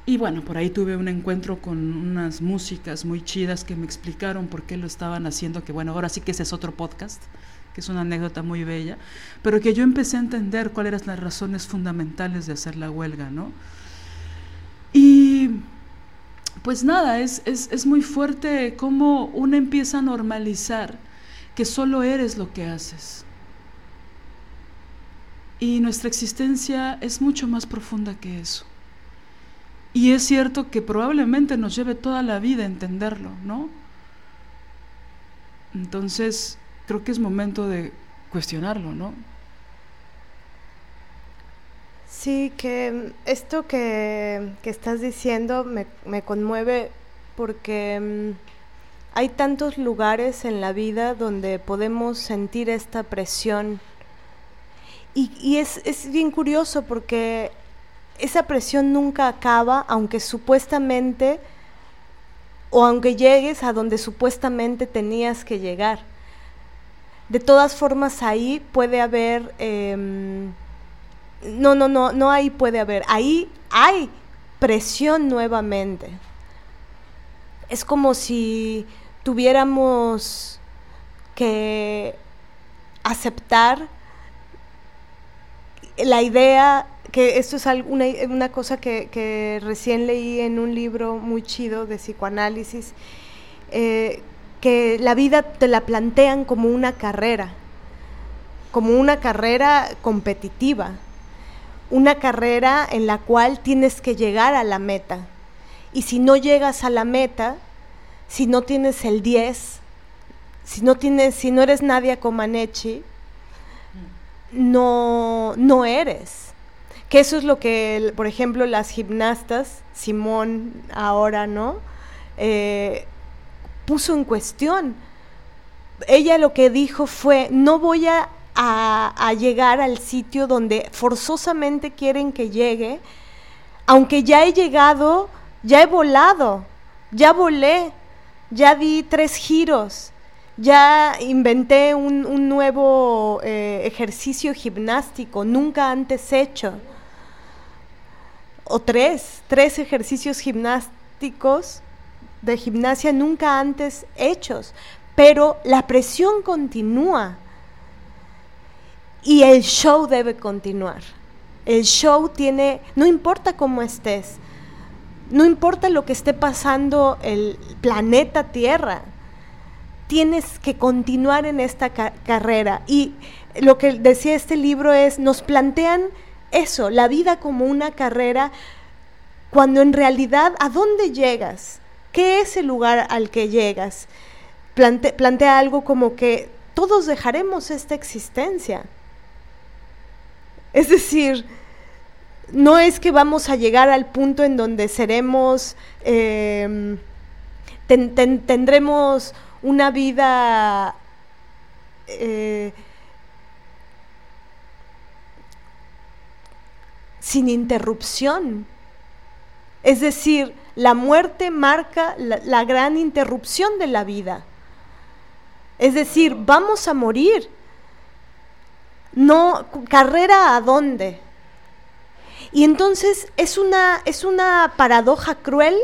Y bueno, por ahí tuve un encuentro con unas músicas muy chidas que me explicaron por qué lo estaban haciendo, que bueno, ahora sí que ese es otro podcast, que es una anécdota muy bella, pero que yo empecé a entender cuáles eran las razones fundamentales de hacer la huelga, ¿no? Y pues nada, es, es, es muy fuerte cómo uno empieza a normalizar que solo eres lo que haces. Y nuestra existencia es mucho más profunda que eso. Y es cierto que probablemente nos lleve toda la vida entenderlo, ¿no? Entonces, creo que es momento de cuestionarlo, ¿no? Sí, que esto que, que estás diciendo me, me conmueve porque mm, hay tantos lugares en la vida donde podemos sentir esta presión. Y, y es, es bien curioso porque esa presión nunca acaba, aunque supuestamente, o aunque llegues a donde supuestamente tenías que llegar. De todas formas, ahí puede haber... em, no, no, no, no ahí puede haber. Ahí hay presión nuevamente. Es como si tuviéramos que aceptar la idea que esto es algo- una, cosa que, que recién leí en un libro muy chido de psicoanálisis, eh, que la vida te la plantean como una carrera, como una carrera competitiva, una carrera en la cual tienes que llegar a la meta. Y si no llegas a la meta, si no tienes el 10, si no tienes, si no eres Nadia Comaneci, no, no eres. Que eso es lo que, por ejemplo, las gimnastas, Simón ahora, ¿no? Eh, puso en cuestión. Ella lo que dijo fue, no voy a, llegar al sitio donde forzosamente quieren que llegue, aunque ya he llegado, ya he volado, ya volé, ya di tres giros, ya inventé un, un nuevo eh, ejercicio gimnástico, nunca antes hecho. O tres, tres ejercicios gimnásticos de gimnasia nunca antes hechos. Pero la presión continúa y el show debe continuar. El show tiene, no importa cómo estés, no importa lo que esté pasando el planeta Tierra, tienes que continuar en esta ca- carrera. Y lo que decía este libro es, nos plantean eso, la vida como una carrera, cuando en realidad, ¿a dónde llegas? ¿Qué es el lugar al que llegas? Plante- plantea algo como que todos dejaremos esta existencia. Es decir, no es que vamos a llegar al punto en donde seremos, ten- tendremos una vida eh, sin interrupción. Es decir, la muerte marca la, gran interrupción de la vida. Es decir, vamos a morir. No, carrera a dónde. Y entonces es una, es una paradoja cruel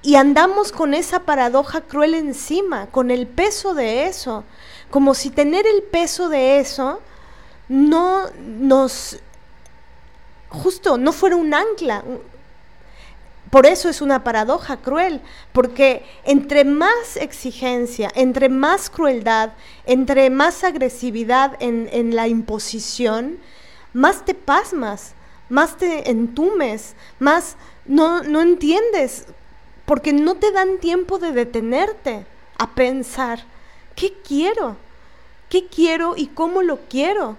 y andamos con esa paradoja cruel encima, con el peso de eso, como si tener el peso de eso no nos, justo, no fuera un ancla. Por eso es una paradoja cruel, porque entre más exigencia, entre más crueldad, entre más agresividad en, en la imposición, más te pasmas, más te entumes, más no, no entiendes, porque no te dan tiempo de detenerte a pensar, ¿qué quiero? ¿Qué quiero y cómo lo quiero?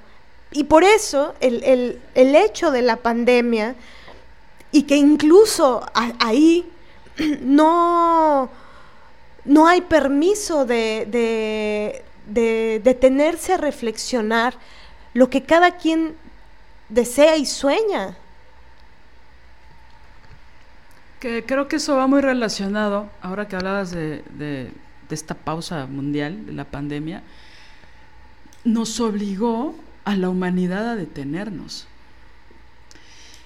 Y por eso el, el, el hecho de la pandemia, y que incluso ahí no, no hay permiso de, de, de detenerse a reflexionar lo que cada quien desea y sueña. Que creo que eso va muy relacionado, ahora que hablabas de, de esta pausa mundial, de la pandemia, nos obligó a la humanidad a detenernos.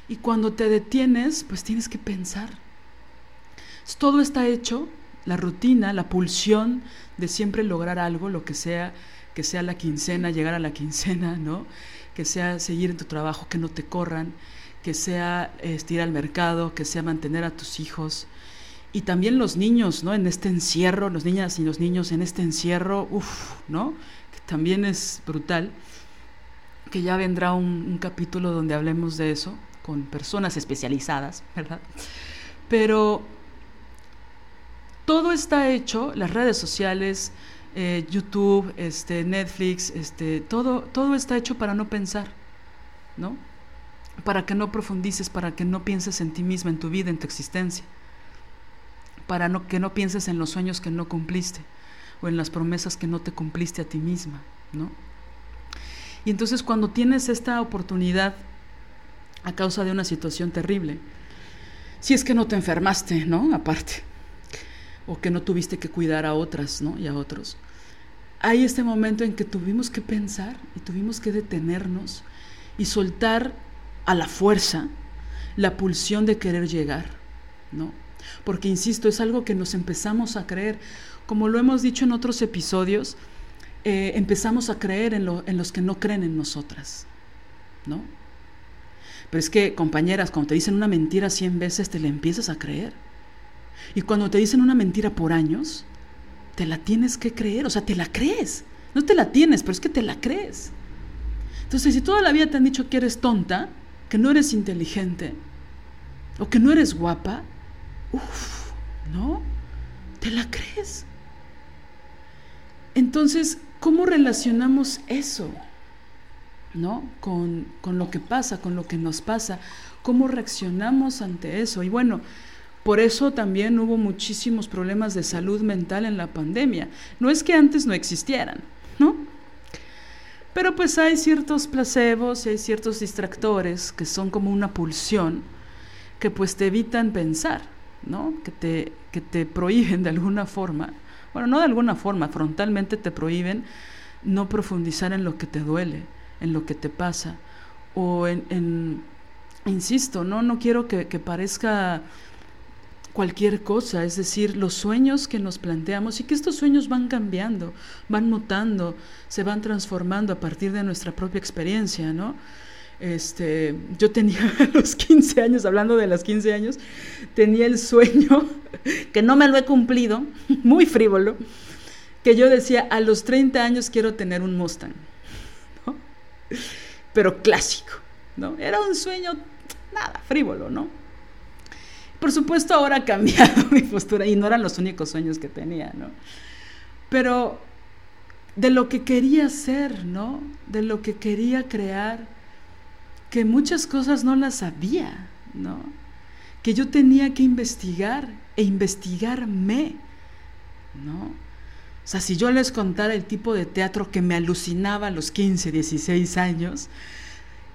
Y cuando te detienes, pues tienes que pensar. Todo está hecho, la rutina, la pulsión de siempre lograr algo, lo que sea, que sea la quincena, llegar a la quincena, ¿no? Que sea seguir en tu trabajo, que no te corran, que sea este, ir al mercado, que sea mantener a tus hijos. Y también los niños, ¿no? En este encierro, los niñas y los niños en este encierro, uff, ¿no? Que también es brutal. Que ya vendrá un, capítulo donde hablemos de eso con personas especializadas, ¿verdad? Pero todo está hecho, las redes sociales, eh, YouTube, este, Netflix, este, todo, todo está hecho para no pensar, ¿no? Para que no profundices, para que no pienses en ti misma, en tu vida, en tu existencia. Para no, que no pienses en los sueños que no cumpliste o en las promesas que no te cumpliste a ti misma, ¿no? Y entonces cuando tienes esta oportunidad a causa de una situación terrible, si es que no te enfermaste, ¿no? Aparte, o que no tuviste que cuidar a otras, ¿no? Y a otros. Hay este momento en que tuvimos que pensar y tuvimos que detenernos y soltar a la fuerza la pulsión de querer llegar, ¿no? Porque, insisto, es algo que nos empezamos a creer. Como lo hemos dicho en otros episodios, eh, empezamos a creer en, lo, en los que no creen en nosotras, ¿no? Pero es que, compañeras, cuando te dicen una mentira cien veces, te la empiezas a creer. Y cuando te dicen una mentira por años, te la tienes que creer, o sea, te la crees. No te la tienes, pero es que te la crees. Entonces, si toda la vida te han dicho que eres tonta, que no eres inteligente, o que no eres guapa, uff, ¿no? Te la crees. Entonces, ¿cómo relacionamos eso? ¿No? Con, con lo que pasa, con lo que nos pasa. ¿Cómo reaccionamos ante eso? Y bueno, por eso también hubo muchísimos problemas de salud mental en la pandemia. No es que antes no existieran, ¿no? Pero pues hay ciertos placebos y hay ciertos distractores que son como una pulsión que pues te evitan pensar, ¿no? Que te, que te prohíben de alguna forma, bueno, no de alguna forma, frontalmente te prohíben no profundizar en lo que te duele, en lo que te pasa, o en, insisto, ¿no? No quiero que, que parezca cualquier cosa, es decir, los sueños que nos planteamos y que estos sueños van cambiando, van mutando, se van transformando a partir de nuestra propia experiencia, ¿no? Este, yo tenía a los 15 años, hablando de los 15 años, tenía el sueño, que no me lo he cumplido, muy frívolo, que yo decía, a los 30 años quiero tener un Mustang, ¿no? pero clásico, ¿no? Era un sueño, nada, frívolo, ¿no? Por supuesto, ahora ha cambiado mi postura y no eran los únicos sueños que tenía, ¿no? Pero de lo que quería ser, ¿no? De lo que quería crear, que muchas cosas no las sabía, ¿no? Que yo tenía que investigar e investigarme, ¿no? O sea, si yo les contara el tipo de teatro que me alucinaba a los 15, 16 años,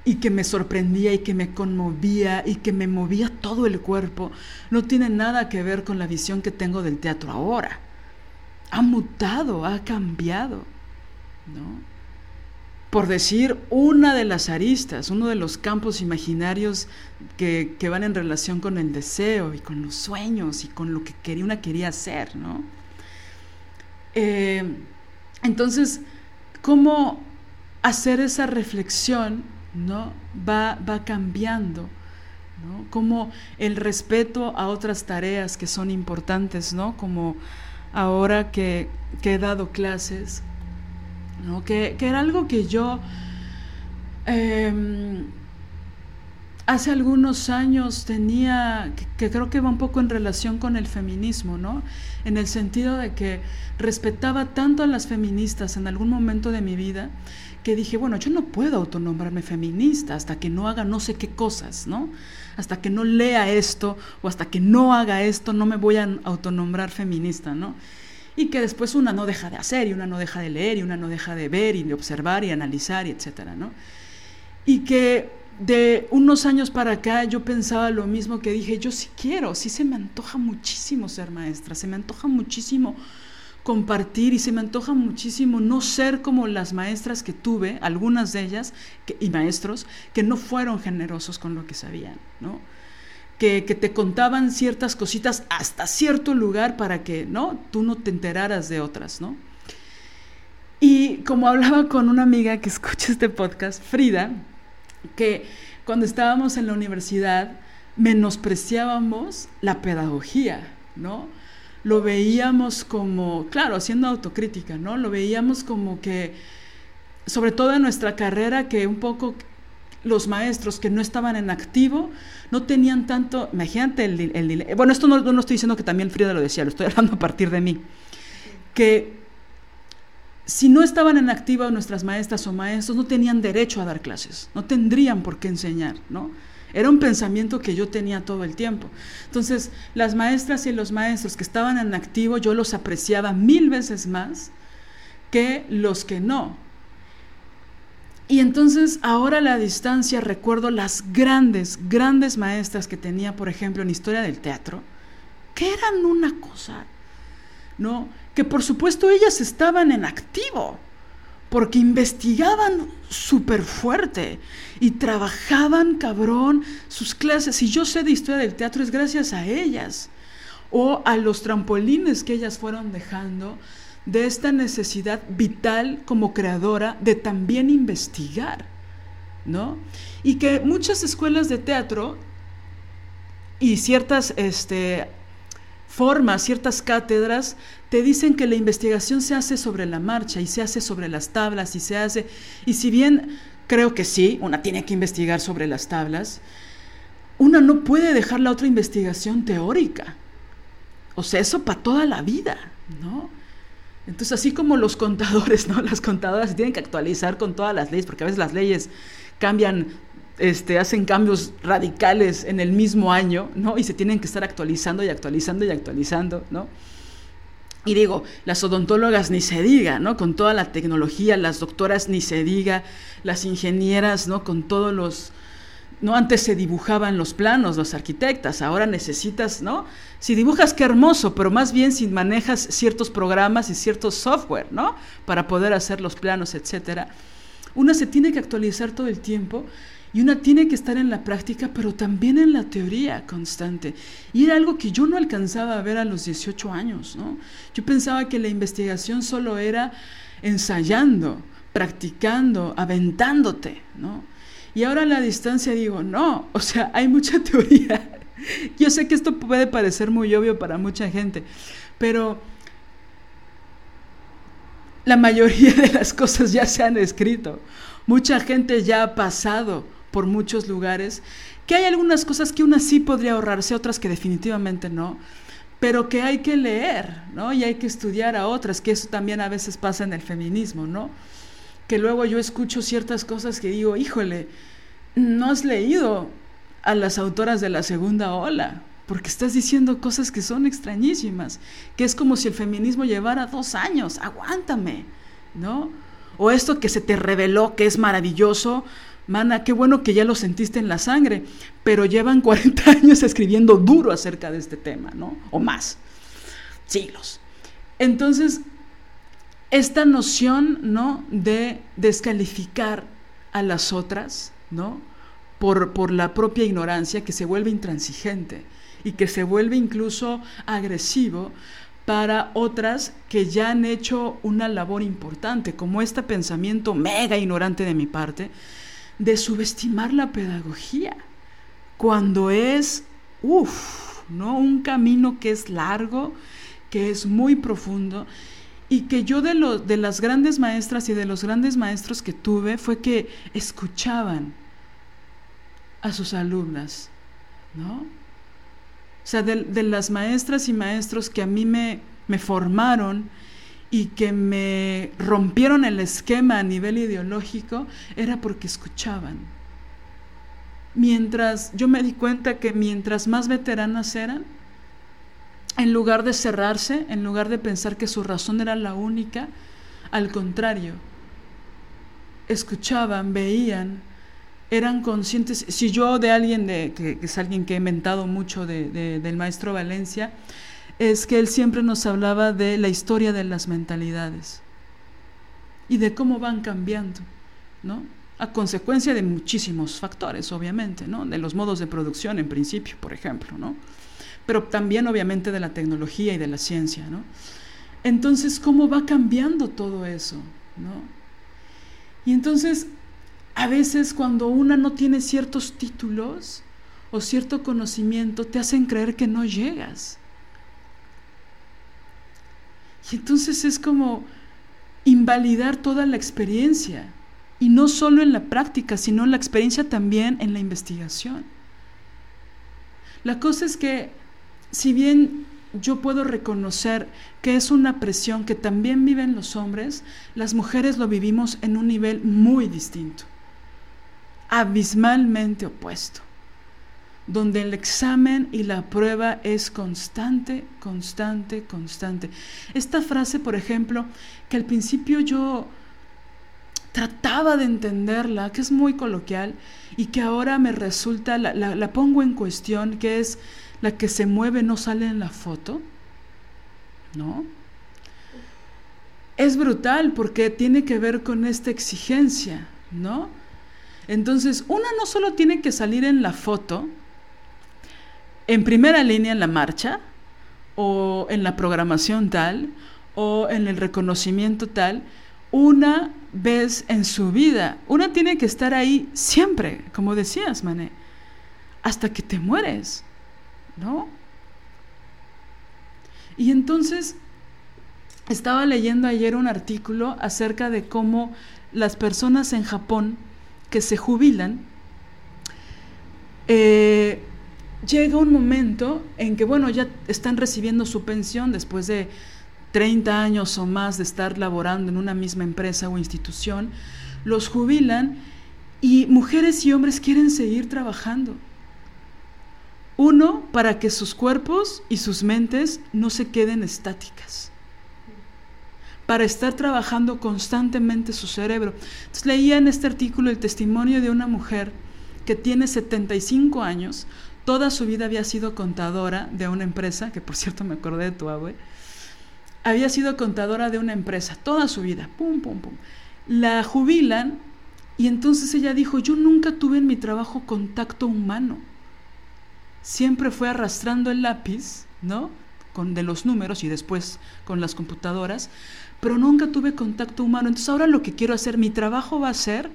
y que me sorprendía y que me conmovía y que me movía todo el cuerpo, no tiene nada que ver con la visión que tengo del teatro ahora. Ha mutado, ha cambiado, ¿no? Por decir una de las aristas, uno de los campos imaginarios que, que van en relación con el deseo y con los sueños y con lo que quería, una quería hacer, ¿no? Eh, entonces, ¿cómo hacer esa reflexión ¿no? Va, va cambiando, ¿no? Como el respeto a otras tareas que son importantes, ¿no? Como ahora que, que he dado clases, Que, era algo que yo eh, hace algunos años tenía, que, que, creo que va un poco en relación con el feminismo, ¿no? En el sentido de que respetaba tanto a las feministas en algún momento de mi vida que dije, bueno, yo no puedo autonombrarme feminista hasta que no haga no sé qué cosas, ¿no? Hasta que no lea esto o hasta que no haga esto, no me voy a autonombrar feminista, ¿no? Y que después una no deja de hacer y una no deja de leer y una no deja de ver y de observar y analizar y etcétera, ¿no? Y que de unos años para acá yo pensaba lo mismo que dije, yo sí quiero, sí se me antoja muchísimo ser maestra, se me antoja muchísimo compartir y se me antoja muchísimo no ser como las maestras que tuve, algunas de ellas, y maestros, que no fueron generosos con lo que sabían, ¿no? Que, te contaban ciertas cositas hasta cierto lugar para que, ¿no? Tú no te enteraras de otras, ¿no? Y como hablaba con una amiga que escucha este podcast, Frida, que cuando estábamos en la universidad menospreciábamos la pedagogía, ¿no? lo veíamos como, claro, haciendo autocrítica, ¿no? Lo veíamos como que sobre todo en nuestra carrera, que un poco los maestros que no estaban en activo no tenían tanto, imagínate el, el, bueno, esto no, no, estoy diciendo que también Frida lo decía, lo estoy hablando a partir de mí, que si no estaban en activo nuestras maestras o maestros, no tenían derecho a dar clases, no tendrían por qué enseñar, ¿no? Era un pensamiento que yo tenía todo el tiempo. Entonces, las maestras y los maestros que estaban en activo, yo los apreciaba mil veces más que los que no. Y entonces ahora a la distancia recuerdo las grandes, grandes maestras que tenía, por ejemplo, en historia del teatro, que eran una cosa, ¿no? Que por supuesto ellas estaban en activo, porque investigaban súper fuerte y trabajaban cabrón sus clases. Y yo sé de historia del teatro es gracias a ellas o a los trampolines que ellas fueron dejando de esta necesidad vital como creadora de también investigar, ¿no? Y que muchas escuelas de teatro y ciertas este, formas, ciertas cátedras, te dicen que la investigación se hace sobre la marcha y se hace sobre las tablas y se hace, y si bien creo que sí, una tiene que investigar sobre las tablas, una no puede dejar la otra investigación teórica. O sea, eso para toda la vida, ¿no? Entonces, así como los contadores, ¿no? Las contadoras se tienen que actualizar con todas las leyes, porque a veces las leyes cambian, este, hacen cambios radicales en el mismo año, ¿no? Y se tienen que estar actualizando y actualizando y actualizando, ¿no? Y digo, las odontólogas ni se diga, ¿no? Con toda la tecnología, las doctoras ni se diga, las ingenieras, ¿no? Con todos los, ¿no? Antes se dibujaban los planos, los arquitectas, ahora necesitas, ¿no? Si dibujas, qué hermoso, pero más bien si manejas ciertos programas y ciertos software, ¿no? Para poder hacer los planos, etcétera. Una se tiene que actualizar todo el tiempo y una tiene que estar en la práctica, pero también en la teoría constante. Y era algo que yo no alcanzaba a ver a los 18 años, ¿no? Yo pensaba que la investigación solo era ensayando, practicando, aventándote, ¿no? Y ahora a la distancia digo, no, o sea, hay mucha teoría. Yo sé que esto puede parecer muy obvio para mucha gente, pero la mayoría de las cosas ya se han escrito. Mucha gente ya ha pasado por muchos lugares, que hay algunas cosas que una sí podría ahorrarse, otras que definitivamente no, pero que hay que leer, ¿no? Y hay que estudiar a otras, que eso también a veces pasa en el feminismo, ¿no? Que luego yo escucho ciertas cosas que digo, híjole, no has leído a las autoras de la segunda ola, porque estás diciendo cosas que son extrañísimas, que es como si el feminismo llevara dos años, aguántame, ¿no? O esto que se te reveló que es maravilloso, mana, qué bueno que ya lo sentiste en la sangre, pero llevan 40 años escribiendo duro acerca de este tema, ¿no? O más, siglos. Entonces, esta noción, ¿no? De descalificar a las otras, ¿no? Por, por la propia ignorancia que se vuelve intransigente y que se vuelve incluso agresivo para otras que ya han hecho una labor importante, como este pensamiento mega ignorante de mi parte, de subestimar la pedagogía, cuando es, uff, ¿no? Un camino que es largo, que es muy profundo y que yo de, lo, de las grandes maestras y de los grandes maestros que tuve fue que escuchaban a sus alumnas, ¿no? O sea, de, de las maestras y maestros que a mí me, me formaron y que me rompieron el esquema a nivel ideológico, era porque escuchaban. Mientras yo me di cuenta que mientras más veteranas eran, en lugar de cerrarse, en lugar de pensar que su razón era la única, al contrario, escuchaban, veían, eran conscientes. Si yo de alguien, de, que, es alguien que he inventado mucho de, del maestro Valencia, es que él siempre nos hablaba de la historia de las mentalidades y de cómo van cambiando, ¿no? A consecuencia de muchísimos factores, obviamente, ¿no? De los modos de producción en principio, por ejemplo, ¿no? Pero también obviamente de la tecnología y de la ciencia, ¿no? Entonces, ¿cómo va cambiando todo eso, ¿no? Y entonces, a veces cuando una no tiene ciertos títulos o cierto conocimiento, te hacen creer que no llegas. Y entonces es como, invalidar toda la experiencia. Y no solo en la práctica, sino en la experiencia también en la investigación. La cosa es que, si bien yo puedo reconocer que es una presión que también viven los hombres, las mujeres lo vivimos en un nivel muy distinto, abismalmente opuesto, donde el examen y la prueba es constante, constante, constante. Esta frase, por ejemplo, que al principio yo trataba de entenderla, que es muy coloquial y que ahora me resulta, la, pongo en cuestión, que es la que se mueve no sale en la foto, ¿no? Es brutal porque tiene que ver con esta exigencia, ¿no? Entonces, una no solo tiene que salir en la foto, en primera línea en la marcha, o en la programación tal, o en el reconocimiento tal, una vez en su vida. Una tiene que estar ahí siempre, como decías, Mané, hasta que te mueres. ¿No? Y entonces estaba leyendo ayer un artículo acerca de cómo las personas en Japón que se jubilan, eh, llega un momento en que, bueno, ya están recibiendo su pensión después de 30 años o más de estar laborando en una misma empresa o institución, los jubilan y mujeres y hombres quieren seguir trabajando. Uno, para que sus cuerpos y sus mentes no se queden estáticas. Para estar trabajando constantemente su cerebro. Entonces leía en este artículo el testimonio de una mujer que tiene 75 años, toda su vida había sido contadora de una empresa, que por cierto me acordé de tu abue, había sido contadora de una empresa, toda su vida, pum, pum, pum. La jubilan y entonces ella dijo, yo nunca tuve en mi trabajo contacto humano siempre fue arrastrando el lápiz, ¿no? Con de los números y después con las computadoras, pero nunca tuve contacto humano. Entonces ahora lo que quiero hacer, mi trabajo va a ser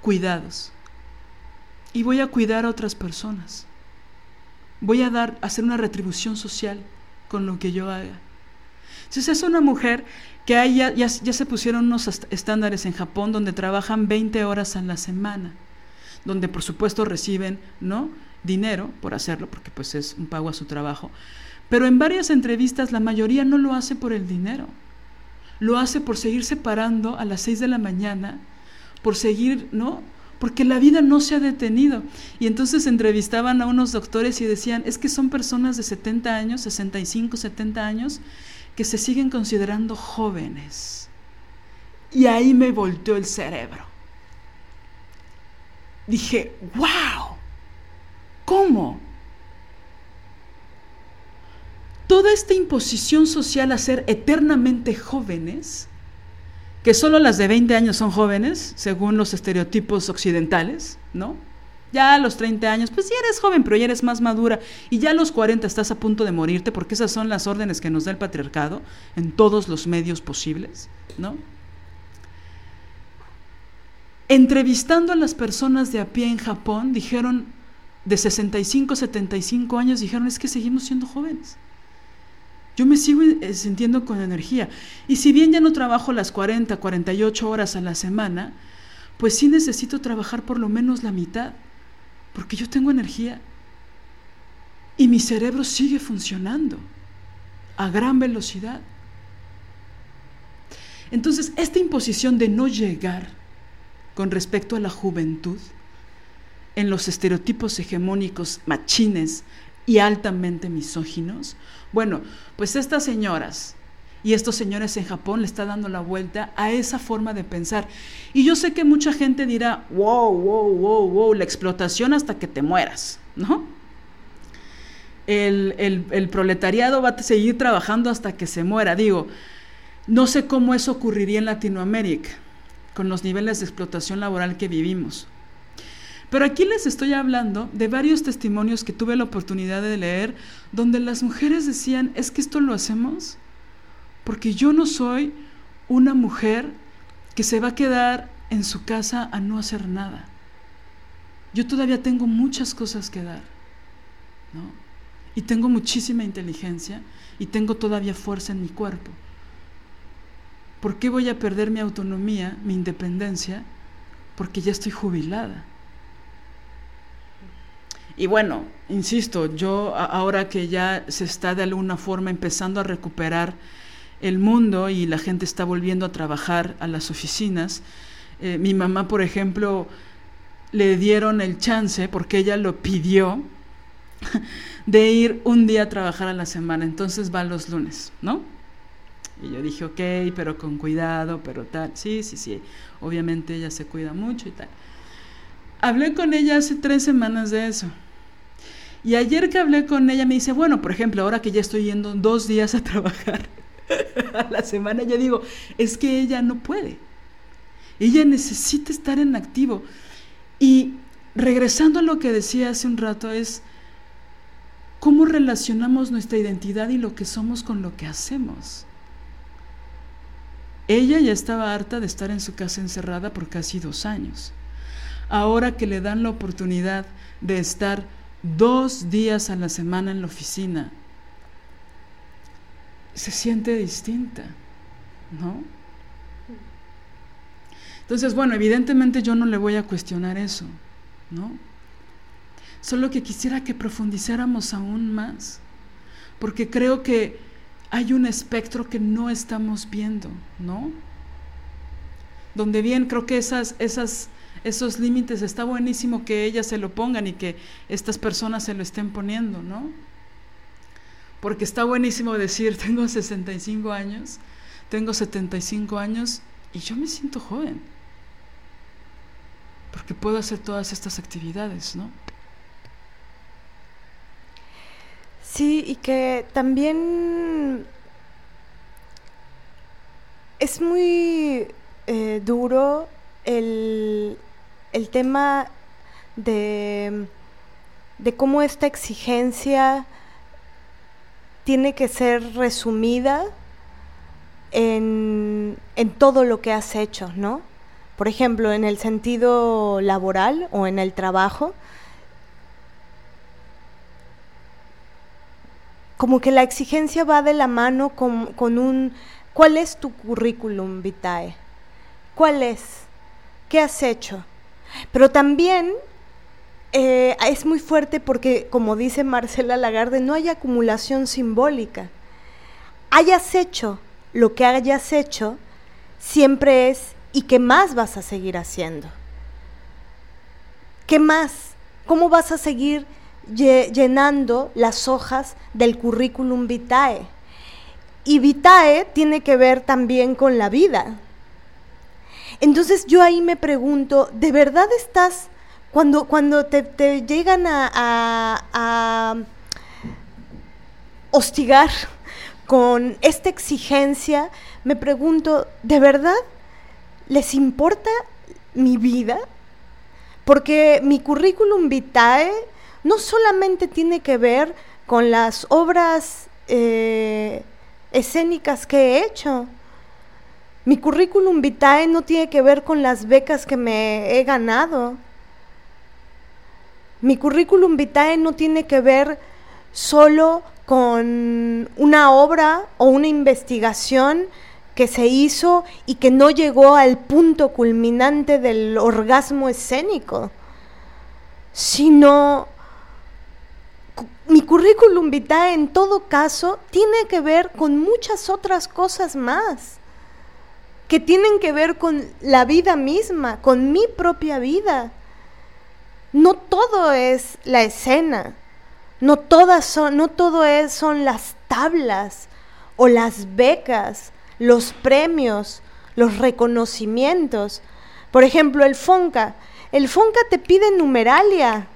cuidados. Y voy a cuidar a otras personas. Voy a dar, hacer una retribución social con lo que yo haga. Entonces es una mujer que hay, ya, ya, ya se pusieron unos estándares en Japón donde trabajan 20 horas a la semana, donde por supuesto reciben, ¿no? Dinero por hacerlo, porque pues es un pago a su trabajo. Pero en varias entrevistas la mayoría no lo hace por el dinero. Lo hace por seguir separando a las 6 de la mañana, por seguir, ¿no? Porque la vida no se ha detenido. Y entonces entrevistaban a unos doctores y decían, es que son personas de 70 años, 65, 70 años, que se siguen considerando jóvenes. Y ahí me volteó el cerebro. Dije, wow, ¿Cómo? Toda esta imposición social a ser eternamente jóvenes, que solo las de 20 años son jóvenes, según los estereotipos occidentales, ¿no? Ya a los 30 años, pues ya eres joven, pero ya eres más madura. Y ya a los 40 estás a punto de morirte, porque esas son las órdenes que nos da el patriarcado en todos los medios posibles, ¿no? Entrevistando a las personas de a pie en Japón, dijeron, de 65, 75 años dijeron, es que seguimos siendo jóvenes. Yo me sigo eh, sintiendo con energía. Y si bien ya no trabajo las 40, 48 horas a la semana, pues sí necesito trabajar por lo menos la mitad, porque yo tengo energía. Y mi cerebro sigue funcionando a gran velocidad. Entonces, esta imposición de no llegar con respecto a la juventud, en los estereotipos hegemónicos machines y altamente misóginos? Bueno, pues estas señoras y estos señores en Japón le está dando la vuelta a esa forma de pensar. Y yo sé que mucha gente dirá, wow, wow, wow, wow, la explotación hasta que te mueras, ¿no? El, el, el proletariado va a seguir trabajando hasta que se muera. Digo, no sé cómo eso ocurriría en Latinoamérica, con los niveles de explotación laboral que vivimos. Pero aquí les estoy hablando de varios testimonios que tuve la oportunidad de leer donde las mujeres decían, es que esto lo hacemos porque yo no soy una mujer que se va a quedar en su casa a no hacer nada. Yo todavía tengo muchas cosas que dar, ¿no? Y tengo muchísima inteligencia y tengo todavía fuerza en mi cuerpo. ¿por qué voy a perder mi autonomía, mi independencia? Porque ya estoy jubilada. Y bueno, insisto, yo ahora que ya se está de alguna forma empezando a recuperar el mundo y la gente está volviendo a trabajar a las oficinas, eh, mi mamá, por ejemplo, le dieron el chance, porque ella lo pidió, de ir un día a trabajar a la semana, entonces va los lunes, ¿no? Y yo dije, ok, pero con cuidado, pero tal. Sí, sí, sí, obviamente ella se cuida mucho y tal. Hablé con ella hace tres semanas de eso. Y ayer que hablé con ella me dice, bueno, por ejemplo, ahora que ya estoy yendo dos días a trabajar a la semana, yo digo, es que ella no puede. Ella necesita estar en activo. Y regresando a lo que decía hace un rato, es cómo relacionamos nuestra identidad y lo que somos con lo que hacemos. Ella ya estaba harta de estar en su casa encerrada por casi dos años. Ahora que le dan la oportunidad de estar dos días a la semana en la oficina, se siente distinta, ¿no? Entonces, bueno, evidentemente yo no le voy a cuestionar eso, ¿no? Solo que quisiera que profundizáramos aún más, porque creo que hay un espectro que no estamos viendo, ¿no? Donde bien creo que esas, esas, esos límites está buenísimo que ellas se lo pongan y que estas personas se lo estén poniendo, ¿no? Porque está buenísimo decir, tengo 65 años, tengo 75 años y yo me siento joven porque puedo hacer todas estas actividades, ¿no? Sí, y que también es muy eh, duro el, el tema de, de cómo esta exigencia tiene que ser resumida en, en todo lo que has hecho, ¿no? Por ejemplo, en el sentido laboral o en el trabajo, como que la exigencia va de la mano con, un, ¿cuál es tu currículum vitae? ¿Cuál es? ¿Qué has hecho? Pero también eh, es muy fuerte porque, como dice Marcela Lagarde, no hay acumulación simbólica. Hayas hecho lo que hayas hecho, siempre es ¿Y qué más vas a seguir haciendo? ¿Qué más? ¿Cómo vas a seguir llenando las hojas del currículum vitae? Y vitae tiene que ver también con la vida. Entonces yo ahí me pregunto, ¿de verdad estás, cuando, cuando te, llegan a, hostigar con esta exigencia, me pregunto, ¿de verdad ¿les importa mi vida? Porque mi currículum vitae no solamente tiene que ver con las obras eh, escénicas que he hecho. Mi currículum vitae no tiene que ver con las becas que me he ganado. Mi currículum vitae no tiene que ver solo con una obra o una investigación que se hizo y que no llegó al punto culminante del orgasmo escénico, sino mi currículum vitae en todo caso tiene que ver con muchas otras cosas más, que tienen que ver con la vida misma, con mi propia vida. No todo es la escena, no todas son, no todo es, son las tablas o las becas los premios, los reconocimientos. Por ejemplo, el FONCA. El FONCA te pide numeralia.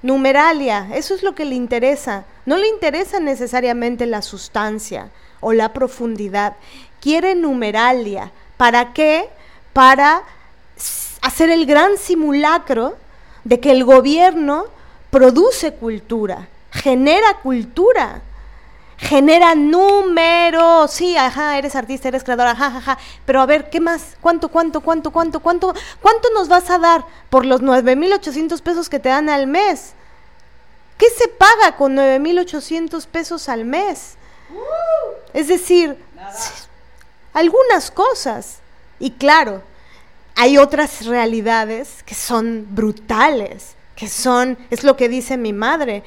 Numeralia, eso es lo que le interesa. No le interesa necesariamente la sustancia o la profundidad. Quiere numeralia. ¿Para qué? Para hacer el gran simulacro de que el gobierno produce cultura, genera cultura genera números. Sí, ajá, eres artista, eres creadora, ajá, ajá. Pero a ver, ¿qué más? ¿Cuánto, cuánto, cuánto, cuánto, cuánto? ¿Cuánto nos vas a dar por los 9,800 pesos que te dan al mes? ¿Qué se paga con 9,800 pesos al mes? es decir, algunas cosas. Y claro, hay otras realidades que son brutales, que son, es lo que dice mi madre,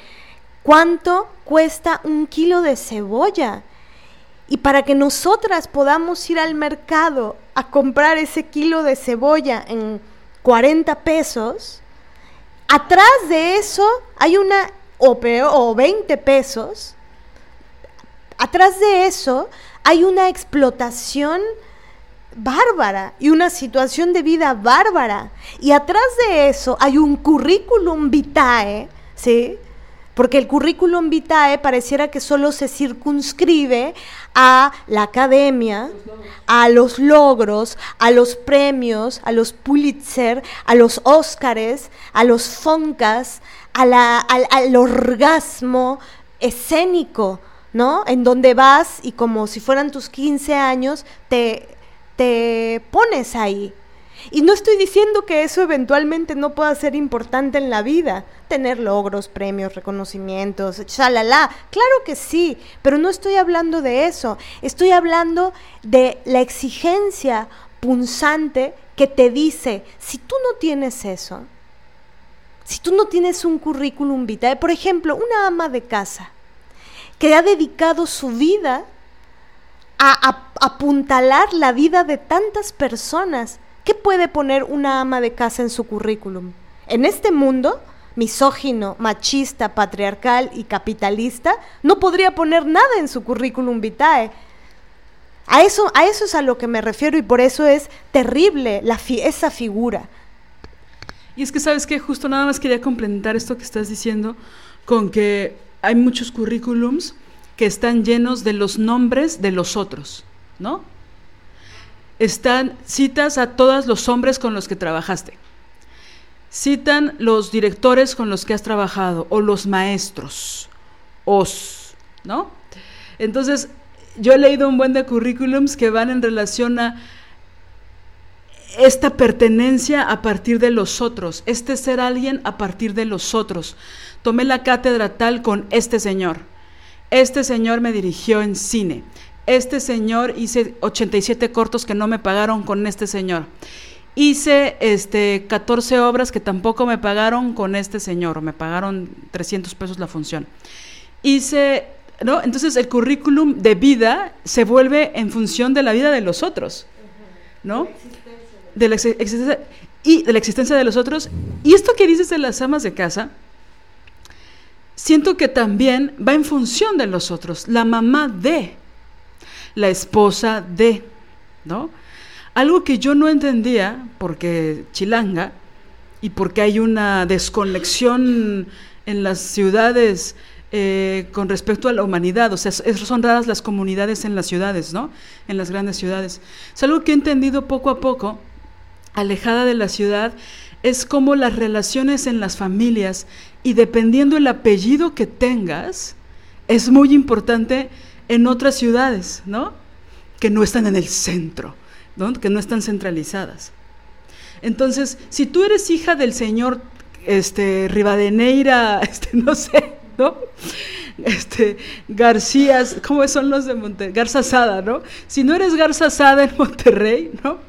¿cuánto cuesta un kilo de cebolla? Y para que nosotras podamos ir al mercado a comprar ese kilo de cebolla en 40 pesos, atrás de eso hay una, o, o 20 pesos, atrás de eso hay una explotación bárbara y una situación de vida bárbara. Y atrás de eso hay un currículum vitae, ¿sí? Porque el currículum vitae pareciera que solo se circunscribe a la academia, a los logros, a los premios, a los Pulitzer, a los Óscares, a los Foncas, al, al orgasmo escénico, ¿no? En donde vas y como si fueran tus 15 años, te te pones ahí. Y no estoy diciendo que eso eventualmente no pueda ser importante en la vida, tener logros, premios, reconocimientos, chalala, claro que sí, pero no estoy hablando de eso, estoy hablando de la exigencia punzante que te dice, si tú no tienes eso, si tú no tienes un currículum vitae, por ejemplo, una ama de casa que ha dedicado su vida a, apuntalar la vida de tantas personas. ¿Qué puede poner una ama de casa en su currículum? En este mundo misógino, machista, patriarcal y capitalista, no podría poner nada en su currículum vitae. A eso, a eso es a lo que me refiero y por eso es terrible la esa figura. Y es que sabes que justo nada más quería complementar esto que estás diciendo con que hay muchos currículums que están llenos de los nombres de los otros, ¿no? Están, citas a todos los hombres con los que trabajaste. Citan los directores con los que has trabajado, o los maestros, os, ¿no? Entonces, yo he leído un buen de currículums que van en relación a esta pertenencia a partir de los otros, este ser alguien a partir de los otros. Tomé la cátedra tal con este señor este señor me dirigió en cine. Este señor hice 87 cortos que no me pagaron con este señor. Hice este 14 obras que tampoco me pagaron con este señor, me pagaron 300 pesos la función. Hice, ¿no? Entonces el currículum de vida se vuelve en función de la vida de los otros, ¿no? De la existencia de la existencia de los otros. Y esto que dices de las amas de casa, siento que también va en función de los otros, la mamá de, la esposa de, ¿no? Algo que yo no entendía, porque chilanga, y porque hay una desconexión en las ciudades eh, con respecto a la humanidad, o sea, son raras las comunidades en las ciudades, ¿no? En las grandes ciudades. Es algo que he entendido poco a poco, alejada de la ciudad, es como las relaciones en las familias y dependiendo el apellido que tengas, es muy importante en otras ciudades, ¿no? Que no están en el centro, ¿no? Que no están centralizadas. Entonces, si tú eres hija del señor este, Rivadeneira, este, no sé, ¿no? Este, García, ¿cómo son los de Monterrey? Garza Sada, ¿no? Si no eres Garza Sada en Monterrey, ¿no?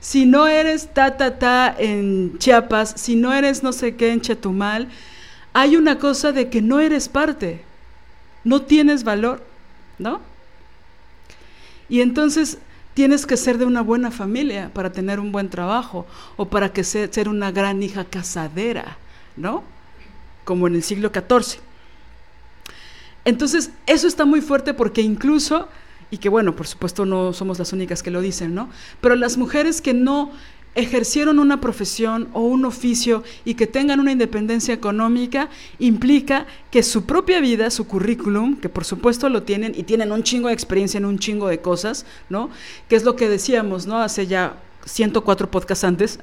si no eres ta, ta, ta en Chiapas, si no eres no sé qué en Chetumal, hay una cosa de que no eres parte, no tienes valor, ¿no? Y entonces tienes que ser de una buena familia para tener un buen trabajo o para que ser una gran hija casadera, ¿no? Como en el siglo XIV. Entonces, eso está muy fuerte porque incluso y que bueno, por supuesto no somos las únicas que lo dicen, ¿no? Pero las mujeres que no ejercieron una profesión o un oficio y que tengan una independencia económica implica que su propia vida, su currículum, que por supuesto lo tienen y tienen un chingo de experiencia en un chingo de cosas, ¿no? Que es lo que decíamos, ¿no? Hace ya 104 podcasts antes,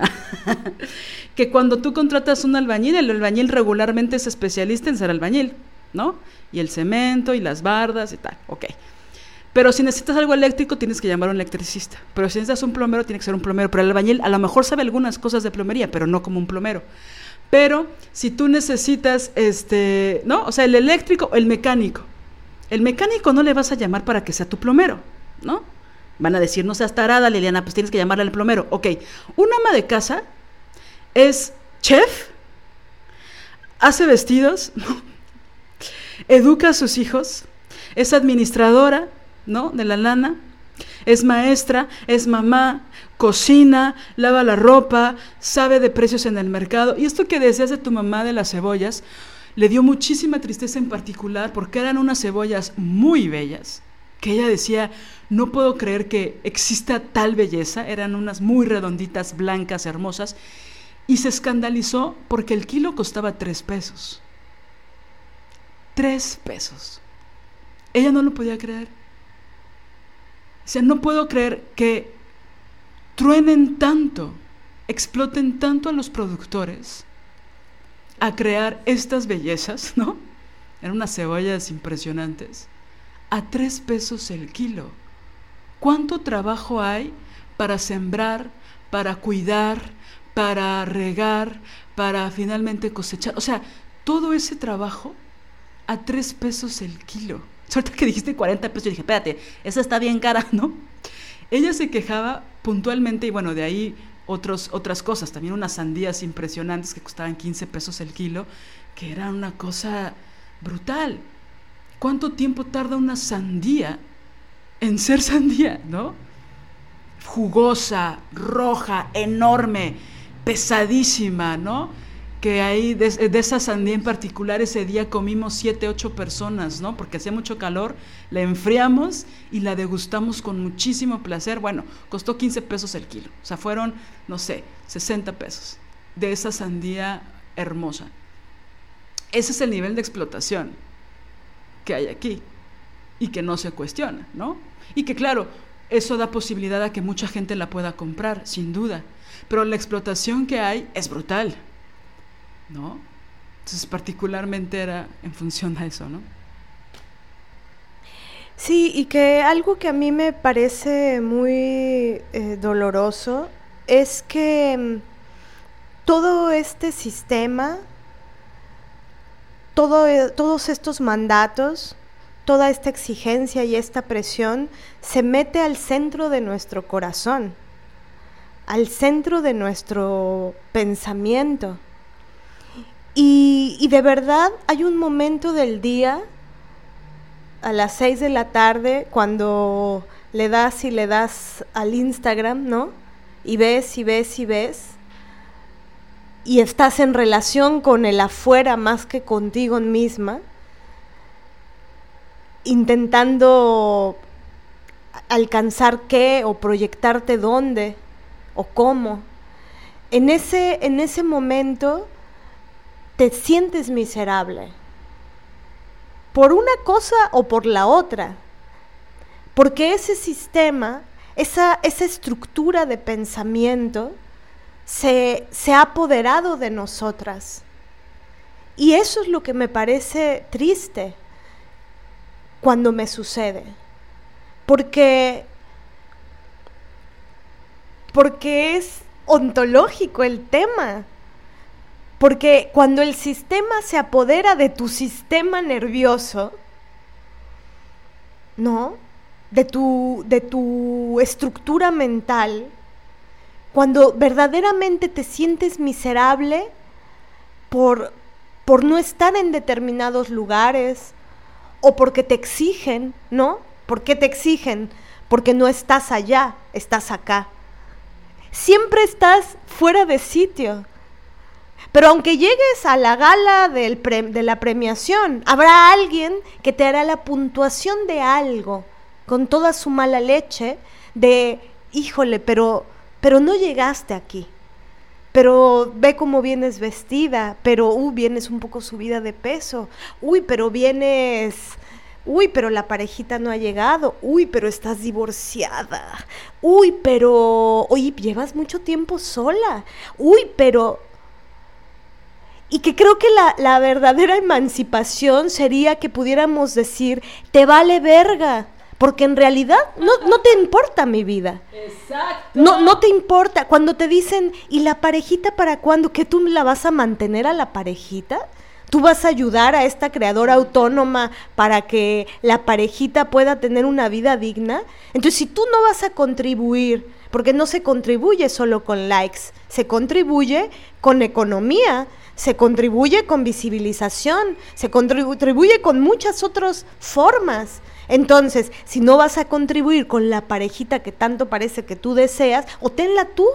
que cuando tú contratas un albañil, el albañil regularmente es especialista en ser albañil, ¿no? Y el cemento y las bardas y tal, ok. Pero si necesitas algo eléctrico, tienes que llamar a un electricista. Pero si necesitas un plomero, tiene que ser un plomero. Pero el albañil a lo mejor sabe algunas cosas de plomería, pero no como un plomero. Pero si tú necesitas, este, ¿no? O sea, el eléctrico, el mecánico. El mecánico no le vas a llamar para que sea tu plomero, ¿no? Van a decir, no seas tarada, Liliana, pues tienes que llamarle al plomero. Ok, un ama de casa es chef, hace vestidos, educa a sus hijos, es administradora, ¿no? De la lana, es maestra, es mamá, cocina, lava la ropa, sabe de precios en el mercado. Y esto que decías de tu mamá de las cebollas, le dio muchísima tristeza en particular porque eran unas cebollas muy bellas, que ella decía, no puedo creer que exista tal belleza, eran unas muy redonditas, blancas, hermosas, y se escandalizó porque el kilo costaba tres pesos. Tres pesos. Ella no lo podía creer. Sea, no puedo creer que truenen tanto, exploten tanto a los productores a crear estas bellezas, ¿no? Eran unas cebollas impresionantes. A tres pesos el kilo. ¿Cuánto trabajo hay para sembrar, para cuidar, para regar, para finalmente cosechar? O sea, todo ese trabajo a tres pesos el kilo. Suerte que dijiste 40 pesos, yo dije, espérate, esa está bien cara, ¿no? Ella se quejaba puntualmente y bueno, de ahí otros, otras cosas, también unas sandías impresionantes que costaban 15 pesos el kilo, que era una cosa brutal. ¿Cuánto tiempo tarda una sandía en ser sandía, no? Jugosa, roja, enorme, pesadísima, ¿no? Que ahí de, esa sandía en particular ese día comimos siete, ocho personas, ¿no? Porque hacía mucho calor, la enfriamos y la degustamos con muchísimo placer. Bueno, costó 15 pesos el kilo, o sea, fueron, no sé, 60 pesos de esa sandía hermosa. Ese es el nivel de explotación que hay aquí y que no se cuestiona, ¿no? Y que claro, eso da posibilidad a que mucha gente la pueda comprar, sin duda, pero la explotación que hay es brutal. ¿No? Entonces, particularmente era en función a eso, ¿no? Sí, y que algo que a mí me parece muy eh, doloroso es que mm, todo este sistema, todo, eh, todos estos mandatos, toda esta exigencia y esta presión se mete al centro de nuestro corazón, al centro de nuestro pensamiento. Y, de verdad hay un momento del día, a las 6 de la tarde, cuando le das y le das al Instagram, ¿no? Y ves y ves y ves. Y estás en relación con el afuera más que contigo misma, intentando alcanzar qué o proyectarte dónde o cómo. En ese, en ese momento te sientes miserable. Por una cosa o por la otra. Porque ese sistema, esa, esa estructura de pensamiento, se, se ha apoderado de nosotras. Y eso es lo que me parece triste cuando me sucede. Porque, porque es ontológico el tema. Porque cuando el sistema se apodera de tu sistema nervioso, ¿no? De tu, de tu estructura mental, cuando verdaderamente te sientes miserable por, por no estar en determinados lugares o porque te exigen, ¿no? ¿Por qué te exigen? Porque no estás allá, estás acá. Siempre estás fuera de sitio. Pero aunque llegues a la gala de la premiación, habrá alguien que te hará la puntuación de algo con toda su mala leche de, híjole, pero, pero no llegaste aquí. Pero ve cómo vienes vestida, pero uh, vienes un poco subida de peso. Uy, pero vienes Uy, pero la parejita no ha llegado. Uy, pero estás divorciada. Uy, pero... Oye, llevas mucho tiempo sola. Uy, pero y que creo que la, verdadera emancipación sería que pudiéramos decir, te vale verga, porque en realidad no, no te importa mi vida. Exacto. No, no te importa. Cuando te dicen, ¿y la parejita para cuándo? ¿Que tú la vas a mantener a la parejita? tú vas a ayudar a esta creadora autónoma para que la parejita pueda tener una vida digna. Entonces, si tú no vas a contribuir, porque no se contribuye solo con likes, se contribuye con economía, se contribuye con visibilización, se contribuye con muchas otras formas. Entonces, si no vas a contribuir con la parejita que tanto parece que tú deseas, o tenla tú,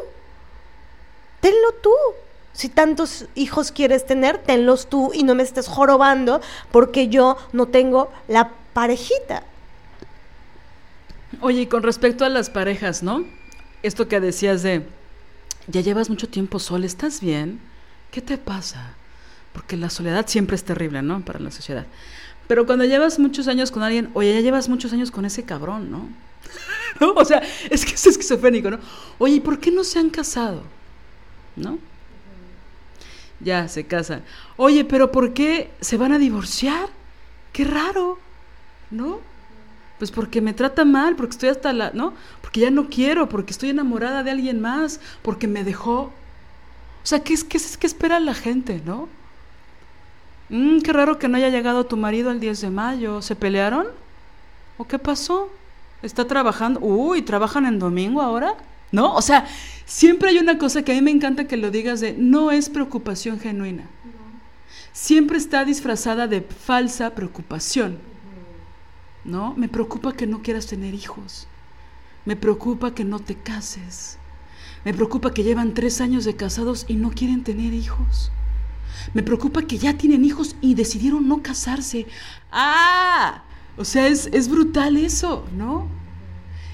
tenlo tú. Si tantos hijos quieres tener, tenlos tú y no me estés jorobando porque yo no tengo la parejita. Oye, y con respecto a las parejas, ¿no? Esto que decías de, ya llevas mucho tiempo sola, ¿estás bien? ¿Qué te pasa? Porque la soledad siempre es terrible, ¿no? Para la sociedad. Pero cuando llevas muchos años con alguien, oye, ya llevas muchos años con ese cabrón, ¿no? O sea, es que es esquizofrénico, ¿no? Oye, ¿y por qué no se han casado? ¿No? Ya, se casan. Oye, pero ¿por qué se van a divorciar? Qué raro, ¿no? Pues porque me trata mal, porque estoy hasta la, ¿no? Porque ya no quiero, porque estoy enamorada de alguien más, porque me dejó. O sea, ¿qué qué, qué espera la gente, no? Mm, qué raro que no haya llegado tu marido el 10 de mayo. ¿Se pelearon? ¿O qué pasó? ¿Está trabajando? Uy, ¿trabajan en domingo ahora? ¿No? O sea, siempre hay una cosa que a mí me encanta que lo digas de no es preocupación genuina. Siempre está disfrazada de falsa preocupación. ¿No? Me preocupa que no quieras tener hijos. Me preocupa que no te cases. Me preocupa que llevan tres años de casados y no quieren tener hijos. Me preocupa que ya tienen hijos y decidieron no casarse. ¡Ah! O sea, es, es brutal eso, ¿no?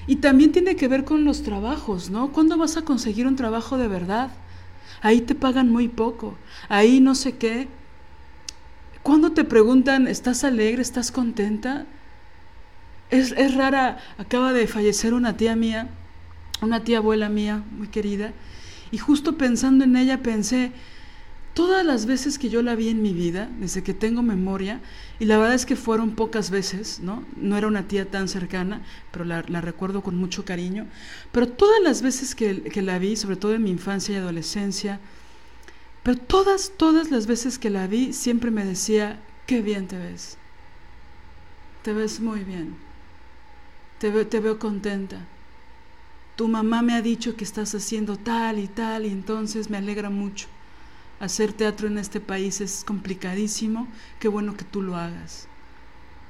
Y también tiene que ver con los trabajos, ¿no? ¿Cuándo vas a conseguir un trabajo de verdad? Ahí te pagan muy poco, ahí no sé qué. Cuando te preguntan, ¿estás alegre? ¿Estás contenta? Es, es rara, acaba de fallecer una tía mía, una tía abuela mía, muy querida, y justo pensando en ella pensé, todas las veces que yo la vi en mi vida, desde que tengo memoria, y la verdad es que fueron pocas veces, ¿no? No era una tía tan cercana, pero la, recuerdo con mucho cariño, pero todas las veces que, que, la vi, sobre todo en mi infancia y adolescencia, pero todas, todas las veces que la vi, siempre me decía, qué bien te ves, te ves muy bien, te, te veo contenta. Tu mamá me ha dicho que estás haciendo tal y tal y entonces me alegra mucho hacer teatro en este país es complicadísimo, qué bueno que tú lo hagas.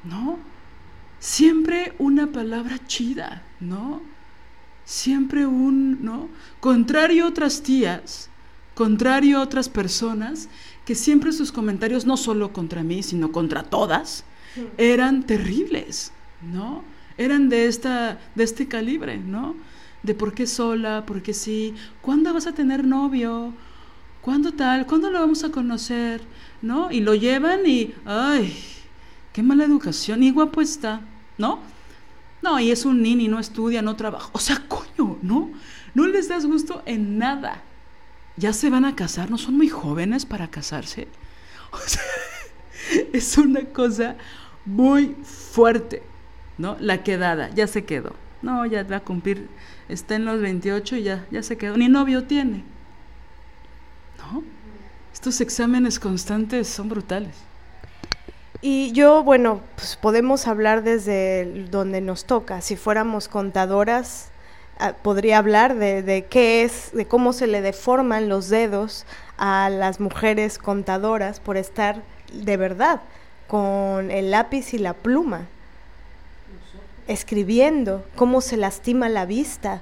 ¿No? Siempre una palabra chida, ¿no? Siempre un, ¿no? Contrario a otras tías, contrario a otras personas, que siempre sus comentarios, no solo contra mí, sino contra todas, eran terribles, ¿no? Eran de, esta, de este calibre, ¿no? De por qué sola, por qué sí, ¿cuándo vas a tener novio? ¿Cuándo tal? ¿Cuándo lo vamos a conocer? ¿No? Y lo llevan y, ay, qué mala educación, y guapo está, ¿no? No, y es un nini, no estudia, no trabaja. O sea, coño, ¿no? No les das gusto en nada. Ya se van a casar, no son muy jóvenes para casarse. O sea, es una cosa muy fuerte, ¿no? La quedada, ya se quedó. No, ya va a cumplir, está en los 28 y ya, ya se quedó. Ni novio tiene. Estos exámenes constantes son brutales. Y yo, bueno, pues podemos hablar desde donde nos toca. Si fuéramos contadoras, ah, podría hablar de, de, qué es, de cómo se le deforman los dedos a las mujeres contadoras por estar de verdad con el lápiz y la pluma, escribiendo, cómo se lastima la vista,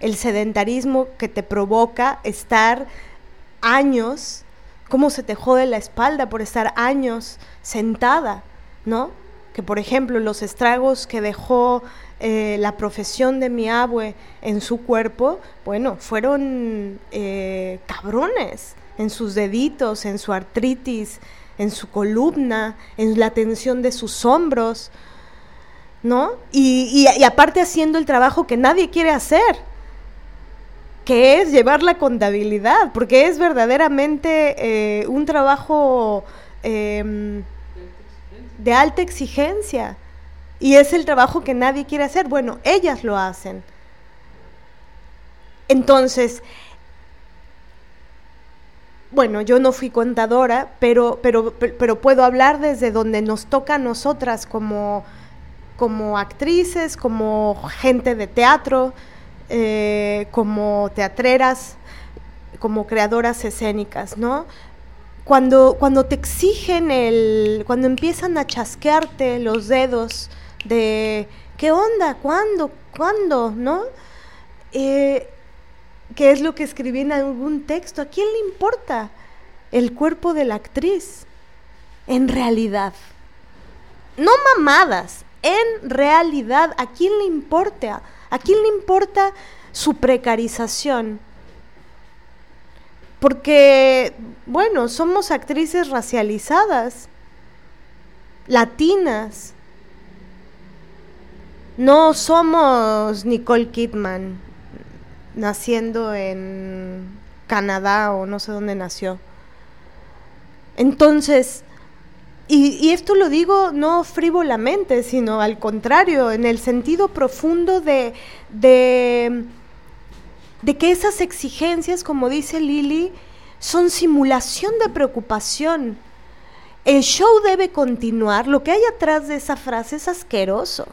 el sedentarismo que te provoca estar años, cómo se te jode la espalda por estar años sentada, ¿no? Que por ejemplo los estragos que dejó eh, la profesión de mi abue en su cuerpo, bueno, fueron eh, cabrones en sus deditos, en su artritis, en su columna, en la tensión de sus hombros, ¿no? y aparte haciendo el trabajo que nadie quiere hacer, que es llevar la contabilidad, porque es verdaderamente eh, un trabajo em, de alta exigencia y es el trabajo que nadie quiere hacer. Bueno, ellas lo hacen. Entonces, bueno, yo no fui contadora, pero, pero, pero puedo hablar desde donde nos toca a nosotras como, como actrices, como gente de teatro, eh, como teatreras, como creadoras escénicas, ¿no? Cuando, cuando te exigen el, cuando empiezan a chasquearte los dedos de ¿qué onda? ¿Cuándo? ¿Cuándo? ¿No? Eh, ¿Qué es lo que escribí en algún texto? ¿A quién le importa el cuerpo de la actriz? En realidad. No mamadas, en realidad, ¿a quién le importa? ¿A quién le importa su precarización? Porque, bueno, somos actrices racializadas, latinas. No somos Nicole Kidman naciendo en Canadá o no sé dónde nació. Entonces, y, esto lo digo no frívolamente, sino al contrario, en el sentido profundo de, de, que esas exigencias, como dice Lili, son simulación de preocupación. El show debe continuar. Lo que hay atrás de esa frase es asqueroso.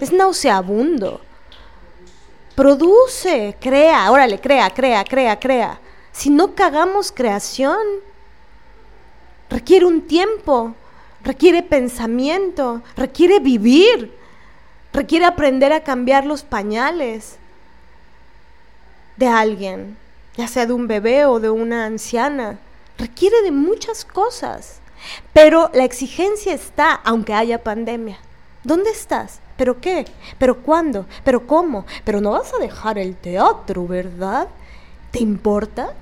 es nauseabundo. Produce, crea, órale, crea, crea, crea, crea. Si no cagamos creación, requiere un tiempo, requiere pensamiento, requiere vivir, requiere aprender a cambiar los pañales de alguien, ya sea de un bebé o de una anciana. Requiere de muchas cosas, pero la exigencia está, aunque haya pandemia. ¿Dónde estás? ¿Pero qué? ¿Pero cuándo? ¿Pero cómo? Pero no vas a dejar el teatro, ¿verdad? ¿Te importa?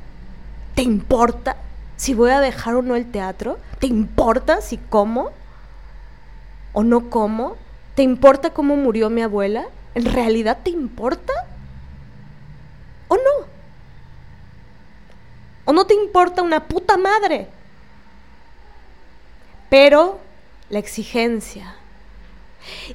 ¿Te importa si voy a dejar o no el teatro? ¿Te importa si como o no como? ¿Te importa cómo murió mi abuela? ¿En realidad te importa? ¿O no? ¿O no te importa una puta madre? Pero la exigencia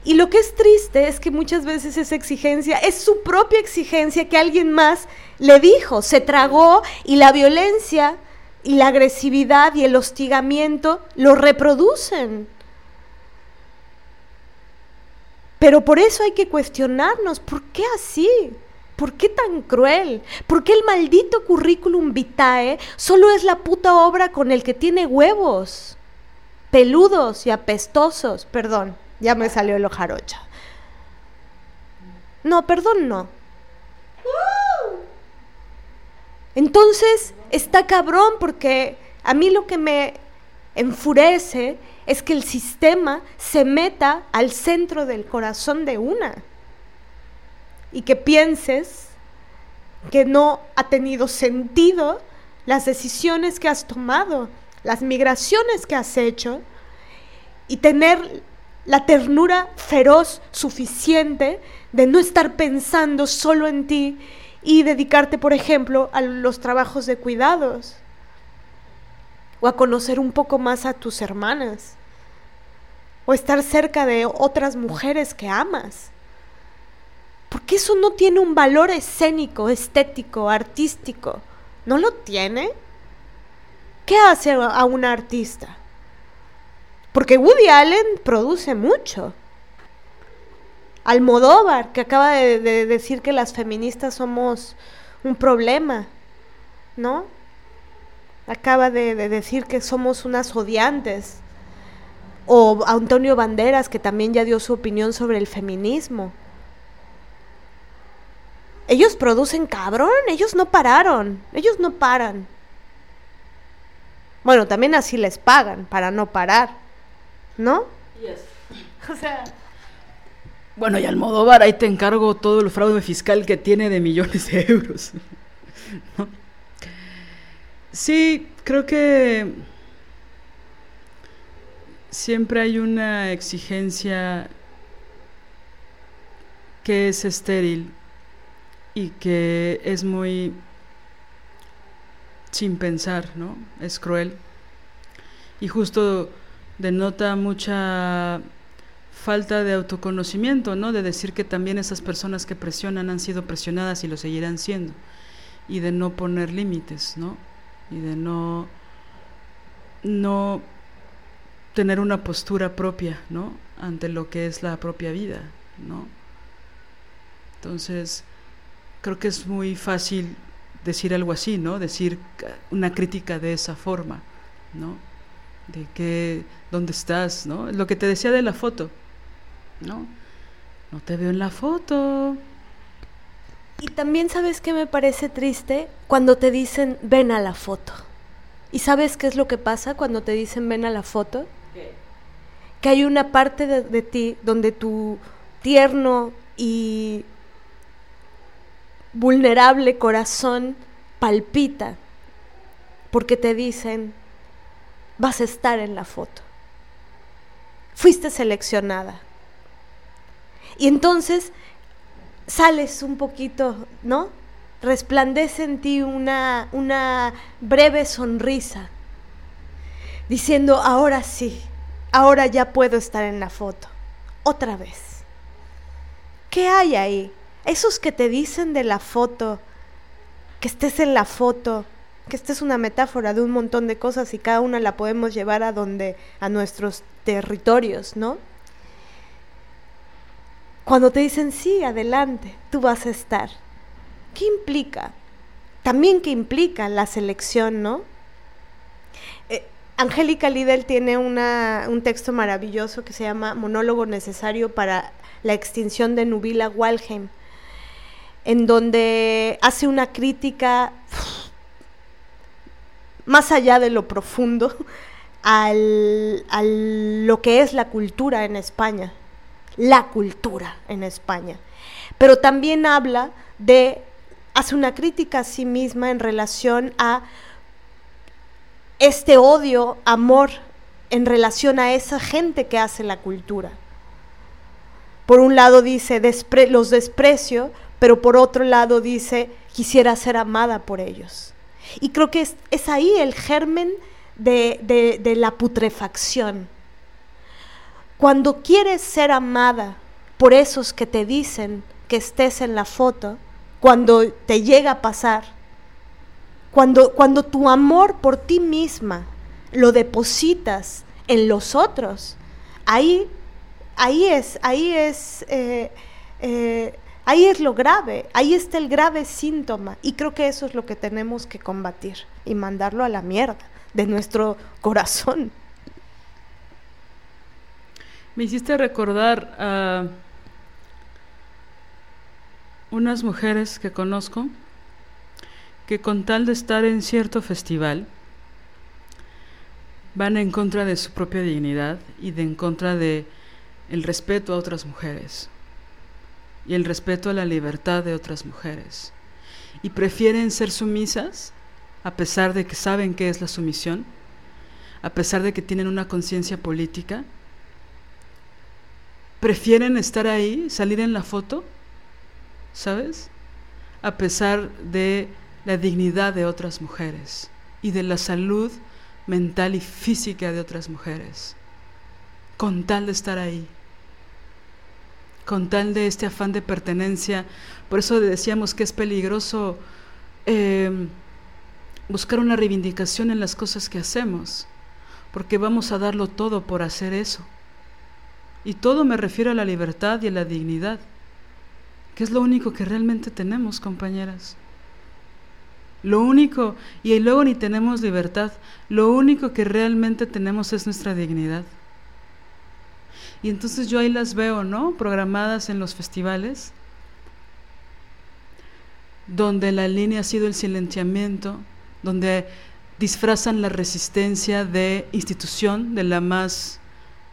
y lo que es triste es que muchas veces esa exigencia es su propia exigencia que alguien más le dijo, se tragó y la violencia y la agresividad y el hostigamiento lo reproducen. Pero por eso hay que cuestionarnos, ¿por qué así? ¿Por qué tan cruel? ¿Por qué el maldito currículum vitae solo es la puta obra con el que tiene huevos? Peludos y apestosos, perdón. Ya me salió el ojarocha. No, perdón, no. Entonces, está cabrón porque a mí lo que me enfurece es que el sistema se meta al centro del corazón de una y que pienses que no ha tenido sentido las decisiones que has tomado, las migraciones que has hecho y tener la ternura feroz suficiente de no estar pensando solo en ti y dedicarte, por ejemplo, a los trabajos de cuidados o a conocer un poco más a tus hermanas o estar cerca de otras mujeres que amas. Porque eso no tiene un valor escénico, estético, artístico. ¿No lo tiene? ¿Qué hace a un artista? Porque Woody Allen produce mucho. Almodóvar, que acaba de, decir que las feministas somos un problema, ¿no? Acaba de, de decir que somos unas odiantes. O Antonio Banderas, que también ya dio su opinión sobre el feminismo. Ellos producen cabrón, ellos no pararon, ellos no paran. Bueno, también así les pagan para no parar. ¿no? O sea... Bueno, y Almodóvar, ahí te encargo todo el fraude fiscal que tiene de millones de euros. Sí, creo que siempre hay una exigencia que es estéril y que es muy sin pensar, ¿no? Es cruel. Y justo denota mucha falta de autoconocimiento, ¿no? De decir que también esas personas que presionan han sido presionadas y lo seguirán siendo. Y de no poner límites, ¿no? y de no, no tener una postura propia, ¿no? Ante lo que es la propia vida, ¿no? Entonces, creo que es muy fácil decir algo así, ¿no? Decir una crítica de esa forma, ¿no? De que, ¿dónde estás, no? Lo que te decía de la foto, ¿no? No te veo en la foto. Y también sabes que me parece triste cuando te dicen ven a la foto. ¿Y sabes qué es lo que pasa cuando te dicen ven a la foto? Que hay una parte de, de ti donde tu tierno y vulnerable corazón palpita porque te dicen vas a estar en la foto. Fuiste seleccionada. Y entonces sales un poquito, ¿no? Resplandece en ti una, una breve sonrisa, diciendo, ahora sí, ahora ya puedo estar en la foto, otra vez. ¿Qué hay ahí? Esos que te dicen de la foto, que estés en la foto, que esta es una metáfora de un montón de cosas y cada una la podemos llevar a donde, a nuestros territorios, ¿no? Cuando te dicen, sí, adelante, tú vas a estar. ¿Qué implica? También qué implica la selección, ¿no? Eh, Angélica Lidl tiene una, un texto maravilloso que se llama Monólogo necesario para la extinción de Nubila Walheim, en donde hace una crítica más allá de lo profundo al, a lo que es la cultura en España la cultura en España. Pero también habla de, hace una crítica a sí misma en relación a este odio, amor en relación a esa gente que hace la cultura. Por un lado dice, los desprecio, pero por otro lado dice, quisiera ser amada por ellos. Y creo que es, ahí el germen de la putrefacción cuando quieres ser amada por esos que te dicen que estés en la foto, cuando te llega a pasar, cuando, cuando tu amor por ti misma lo depositas en los otros, ahí, ahí es, ahí es, eh, eh, ahí es lo grave, ahí está el grave síntoma. Y creo que eso es lo que tenemos que combatir y mandarlo a la mierda de nuestro corazón. Me hiciste recordar a unas mujeres que conozco que con tal de estar en cierto festival van en contra de su propia dignidad y de en contra de el respeto a otras mujeres y el respeto a la libertad de otras mujeres. Y prefieren ser sumisas a pesar de que saben qué es la sumisión, a pesar de que tienen una conciencia política prefieren estar ahí, salir en la foto, ¿sabes? A pesar de la dignidad de otras mujeres y de la salud mental y física de otras mujeres, con tal de estar ahí, con tal de este afán de pertenencia. Por eso decíamos que es peligroso em, buscar una reivindicación en las cosas que hacemos, porque vamos a darlo todo por hacer eso. Y todo me refiero a la libertad y a la dignidad, que es lo único que realmente tenemos, compañeras. Lo único, y luego ni tenemos libertad, lo único que realmente tenemos es nuestra dignidad. Y entonces yo ahí las veo, ¿no? Programadas en los festivales, donde la línea ha sido el silenciamiento, donde disfrazan la resistencia de institución, de la más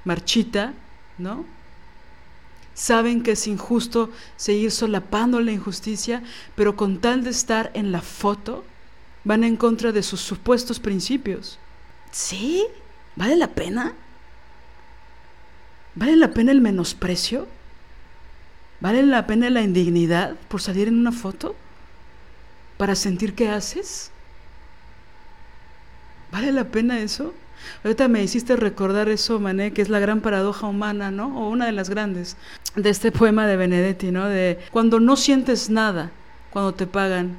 marchita, ¿no? Saben que es injusto seguir solapando la injusticia, pero con tal de estar en la foto, van en contra de sus supuestos principios. ¿Sí? ¿Vale la pena? ¿Vale la pena el menosprecio? ¿Vale la pena la indignidad por salir en una foto? ¿Para sentir que haces? ¿Vale la pena eso? Ahorita me hiciste recordar eso, Mané, que es la gran paradoja humana, ¿no? O una de las grandes, de este poema de Benedetti, ¿no? De cuando no sientes nada, cuando te pagan,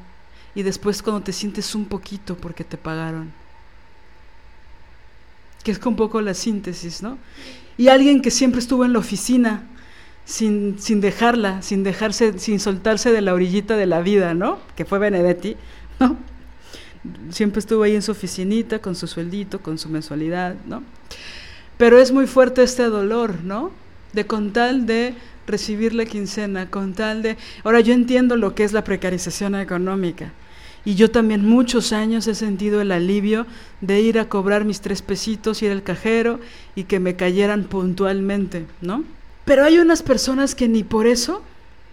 y después cuando te sientes un poquito porque te pagaron. Que es un poco la síntesis, ¿no? Y alguien que siempre estuvo en la oficina, sin, sin dejarla, sin dejarse, sin soltarse de la orillita de la vida, ¿no? Que fue Benedetti, ¿no? Siempre estuvo ahí en su oficinita, con su sueldito, con su mensualidad, ¿no? Pero es muy fuerte este dolor, ¿no? De con tal de recibir la quincena, con tal de... Ahora yo entiendo lo que es la precarización económica. Y yo también muchos años he sentido el alivio de ir a cobrar mis tres pesitos, ir al cajero y que me cayeran puntualmente, ¿no? Pero hay unas personas que ni por eso,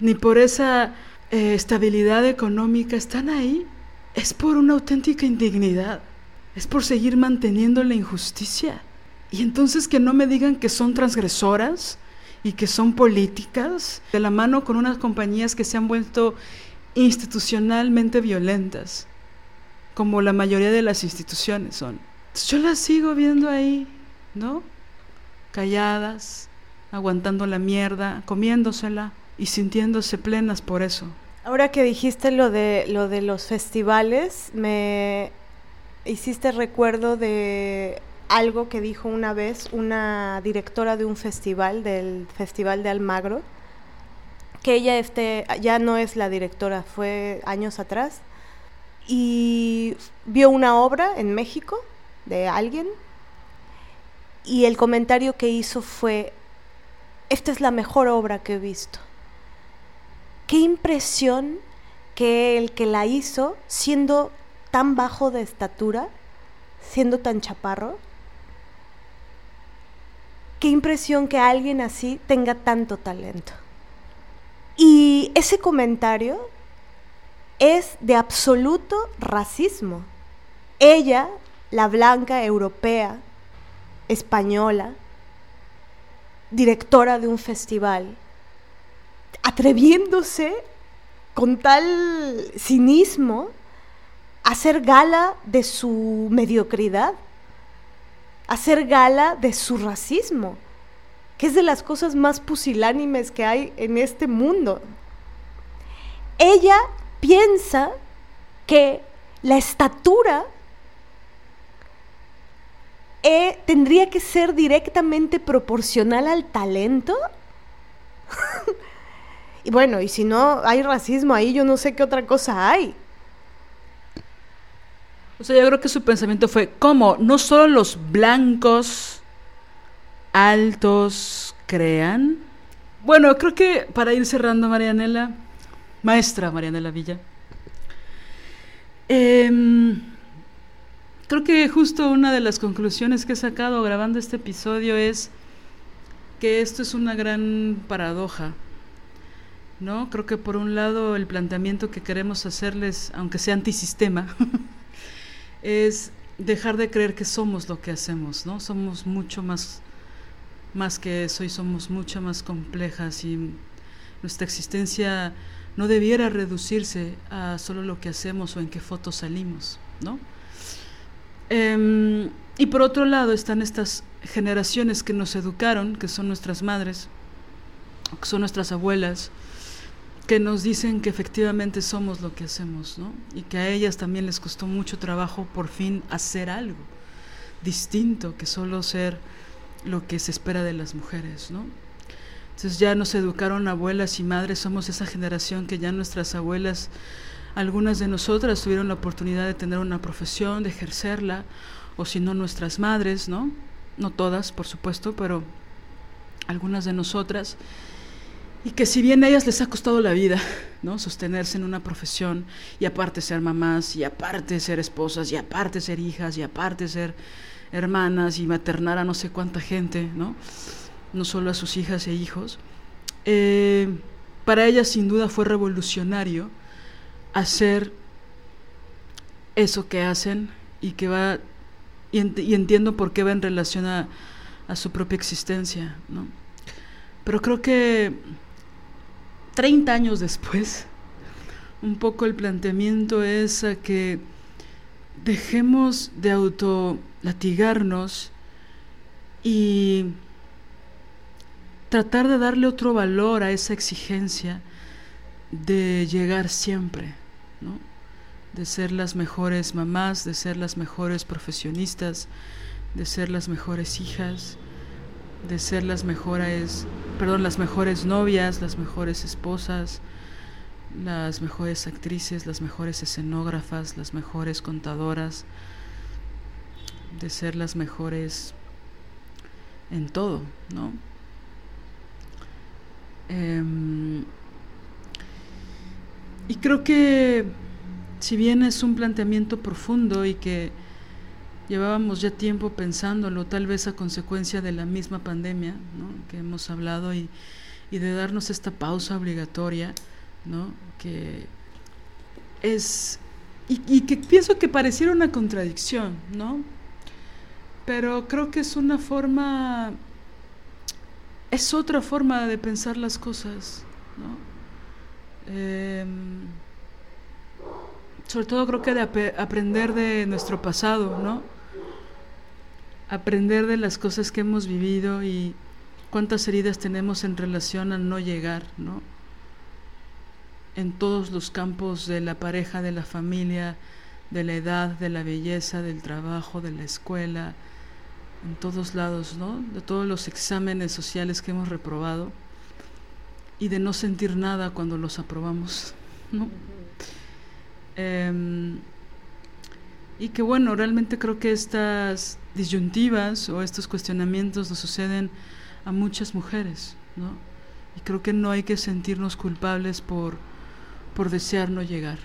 ni por esa eh, estabilidad económica están ahí. Es por una auténtica indignidad. Es por seguir manteniendo la injusticia. Y entonces que no me digan que son transgresoras y que son políticas, de la mano con unas compañías que se han vuelto institucionalmente violentas, como la mayoría de las instituciones son. yo las sigo viendo ahí, ¿no? Calladas, aguantando la mierda, comiéndosela y sintiéndose plenas por eso. Ahora que dijiste lo de lo de los festivales, me hiciste recuerdo de algo que dijo una vez una directora de un festival, del Festival de Almagro, que ella este, ya no es la directora, fue años atrás, y vio una obra en México de alguien, y el comentario que hizo fue, esta es la mejor obra que he visto. Qué impresión que el que la hizo, siendo tan bajo de estatura, siendo tan chaparro, qué impresión que alguien así tenga tanto talento. Y ese comentario es de absoluto racismo. Ella, la blanca europea, española, directora de un festival, atreviéndose con tal cinismo a hacer gala de su mediocridad hacer gala de su racismo, que es de las cosas más pusilánimes que hay en este mundo. Ella piensa que la estatura eh, tendría que ser directamente proporcional al talento. y bueno, y si no hay racismo ahí, yo no sé qué otra cosa hay. O sea, yo creo que su pensamiento fue, ¿cómo? No solo los blancos altos crean. Bueno, creo que para ir cerrando, Marianela, maestra Marianela Villa, em, creo que justo una de las conclusiones que he sacado grabando este episodio es que esto es una gran paradoja. ¿No? Creo que por un lado el planteamiento que queremos hacerles, aunque sea antisistema, es dejar de creer que somos lo que hacemos, ¿no? Somos mucho más, más que eso y somos mucho más complejas y nuestra existencia no debiera reducirse a solo lo que hacemos o en qué fotos salimos, ¿no? Em, y por otro lado están estas generaciones que nos educaron, que son nuestras madres, que son nuestras abuelas, que nos dicen que efectivamente somos lo que hacemos, ¿no? Y que a ellas también les costó mucho trabajo por fin hacer algo distinto que solo ser lo que se espera de las mujeres, ¿no? Entonces ya nos educaron abuelas y madres, somos esa generación que ya nuestras abuelas, algunas de nosotras tuvieron la oportunidad de tener una profesión, de ejercerla, o si no nuestras madres, ¿no? No todas, por supuesto, pero algunas de nosotras y que si bien a ellas les ha costado la vida, ¿no? Sostenerse en una profesión y aparte ser mamás y aparte ser esposas y aparte ser hijas y aparte ser hermanas y maternar a no sé cuánta gente, ¿no? No solo a sus hijas e hijos. Eh, para ellas sin duda fue revolucionario hacer eso que hacen y que va y, entiendo por qué va en relación a, a su propia existencia, ¿no? Pero creo que 30 años después, un poco el planteamiento es a que dejemos de autolatigarnos y tratar de darle otro valor a esa exigencia de llegar siempre, ¿no? de ser las mejores mamás, de ser las mejores profesionistas, de ser las mejores hijas, de ser las mejores, perdón, las mejores novias, las mejores esposas, las mejores actrices, las mejores escenógrafas, las mejores contadoras, de ser las mejores en todo, ¿no? Em, y creo que si bien es un planteamiento profundo y que llevábamos ya tiempo pensándolo, tal vez a consecuencia de la misma pandemia que hemos hablado y, de darnos esta pausa obligatoria, ¿no? que es y, que pienso que pareciera una contradicción, ¿no? Pero creo que es una forma, es otra forma de pensar las cosas, ¿no? Eh, sobre todo creo que de ap aprender de nuestro pasado, ¿no? Aprender de las cosas que hemos vivido y cuántas heridas tenemos en relación a no llegar, ¿no? En todos los campos de la pareja, de la familia, de la edad, de la belleza, del trabajo, de la escuela, en todos lados, ¿no? De todos los exámenes sociales que hemos reprobado y de no sentir nada cuando los aprobamos, ¿no? Eh, y que bueno, realmente creo que estas disyuntivas o estos cuestionamientos nos suceden a muchas mujeres, ¿no? Y creo que no hay que sentirnos culpables por, por desear no llegar.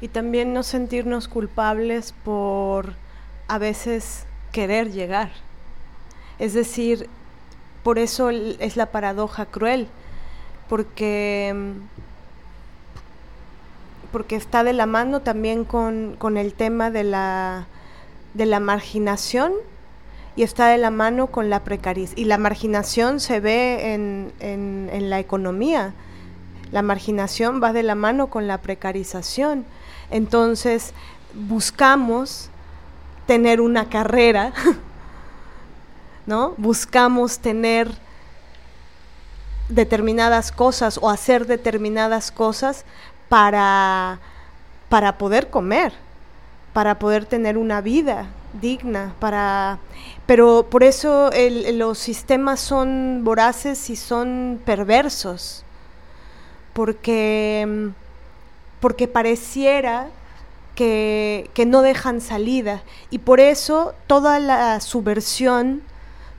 Y también no sentirnos culpables por a veces querer llegar. Es decir, por eso es la paradoja cruel, porque porque está de la mano también con, con el tema de la, de la marginación y está de la mano con la precarización. Y la marginación se ve en, en, en, la economía. La marginación va de la mano con la precarización. Entonces, buscamos tener una carrera, ¿no? Buscamos tener determinadas cosas o hacer determinadas cosas para, para poder comer, para poder tener una vida digna, para pero por eso los sistemas son voraces y son perversos, porque, porque pareciera que, que, no dejan salida. Y por eso toda la subversión,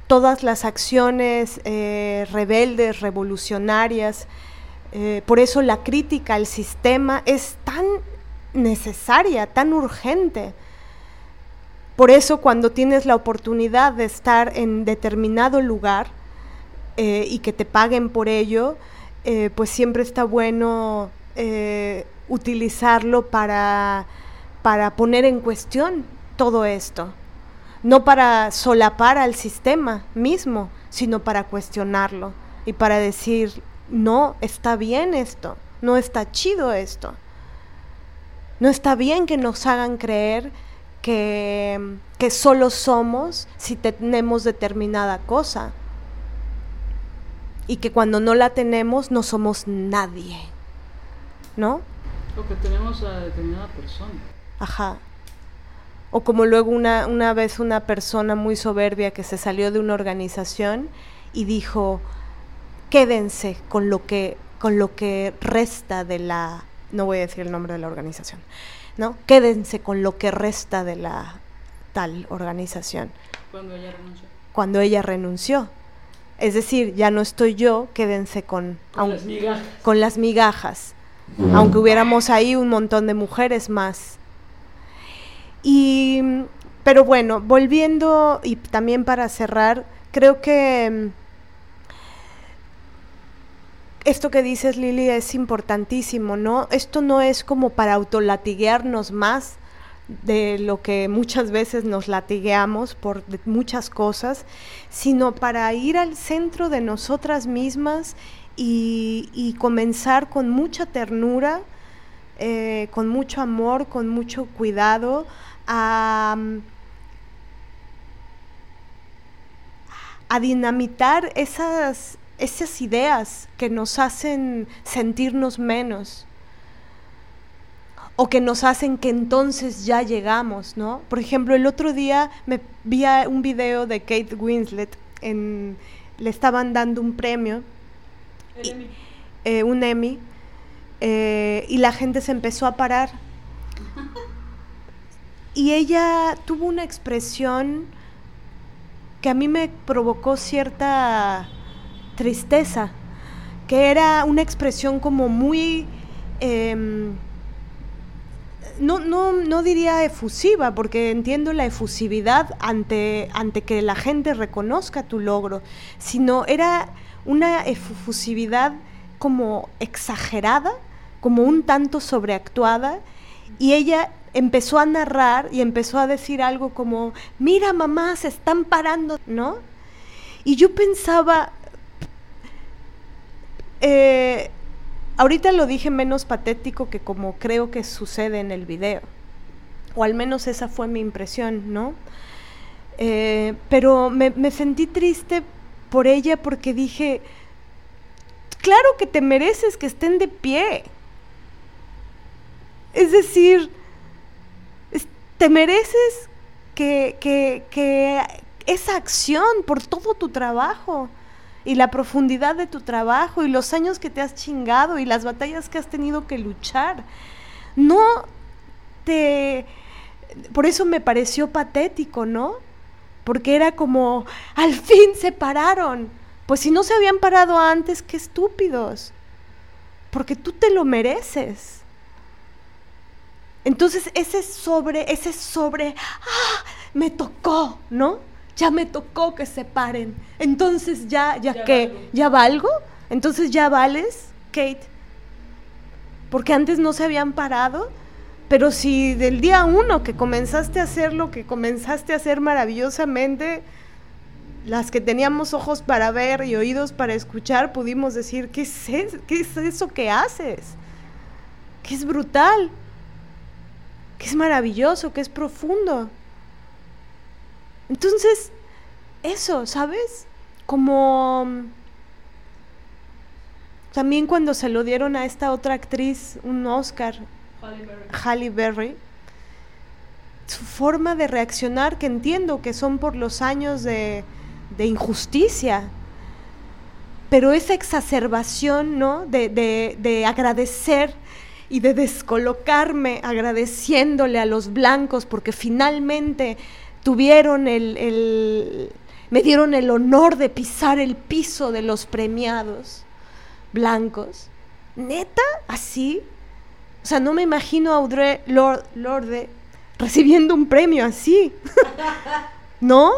todas las acciones eh, rebeldes, revolucionarias, eh, por eso la crítica al sistema es tan necesaria, tan urgente. Por eso cuando tienes la oportunidad de estar en determinado lugar eh, y que te paguen por ello, eh, pues siempre está bueno utilizarlo para, para poner en cuestión todo esto. No para solapar al sistema mismo, sino para cuestionarlo y para decir, no está bien esto, no está chido esto. No está bien que nos hagan creer que, que solo somos si tenemos determinada cosa. Y que cuando no la tenemos no somos nadie. ¿No? O que tenemos a determinada persona. Ajá. O como luego una, una vez una persona muy soberbia que se salió de una organización y dijo, quédense con lo que, con lo que resta de la, no voy a decir el nombre de la organización, ¿no? Quédense con lo que resta de la tal organización. Cuando ella renunció. Cuando ella renunció. Es decir, ya no estoy yo, quédense con, con, las, migajas. con las migajas. Aunque hubiéramos ahí un montón de mujeres más. Y, pero bueno, volviendo y también para cerrar, creo que esto que dices, Lili, es importantísimo, ¿no? Esto no es como para autolatiguearnos más de lo que muchas veces nos latigueamos por muchas cosas, sino para ir al centro de nosotras mismas y, comenzar con mucha ternura, eh, con mucho amor, con mucho cuidado, a dinamitar esas esas ideas que nos hacen sentirnos menos, o que nos hacen que entonces ya llegamos, ¿no? Por ejemplo, el otro día me vi un video de Kate Winslet, en, le estaban dando un premio, y- eh, un Emmy, eh, y la gente se empezó a parar. Y ella tuvo una expresión que a mí me provocó cierta tristeza, que era una expresión como muy, em, no, no, no diría efusiva, porque entiendo la efusividad ante, ante que la gente reconozca tu logro, sino era una efusividad como exagerada, como un tanto sobreactuada, y ella empezó a narrar y empezó a decir algo como, mira mamá, se están parando, ¿no? Y yo pensaba, eh, ahorita lo dije menos patético que como creo que sucede en el video, o al menos esa fue mi impresión, ¿no? Eh, pero me, sentí triste por ella porque dije, claro que te mereces que estén de pie. Es decir, te mereces que esa acción por todo tu trabajo y la profundidad de tu trabajo y los años que te has chingado y las batallas que has tenido que luchar, no te... Por eso me pareció patético, ¿no? Porque era como, al fin se pararon. Pues si no se habían parado antes, qué estúpidos. Porque tú te lo mereces. Entonces ese sobre, ese sobre, ¡ah! Me tocó, ¿no? Ya me tocó que se paren. Entonces ya, ya, Ya qué, valgo. ya valgo. Entonces ya vales, Kate. Porque antes no se habían parado. Pero si del día uno que comenzaste a hacer lo que comenzaste a hacer maravillosamente, las que teníamos ojos para ver y oídos para escuchar, pudimos decir, ¿qué es, es- qué es eso que haces? Que es brutal, que es maravilloso, que es profundo. Entonces, eso, ¿sabes? Como mm, también cuando se lo dieron a esta otra actriz un Oscar, Halle Berry, su forma de reaccionar, que entiendo que son por los años de, de injusticia, pero esa exacerbación, ¿no? De, de- de agradecer y de descolocarme agradeciéndole a los blancos porque finalmente tuvieron el, el- me dieron el honor de pisar el piso de los premiados blancos. ¿Neta? ¿Así? O sea, no me imagino a Audre Lorde, Lorde recibiendo un premio así. ¿No?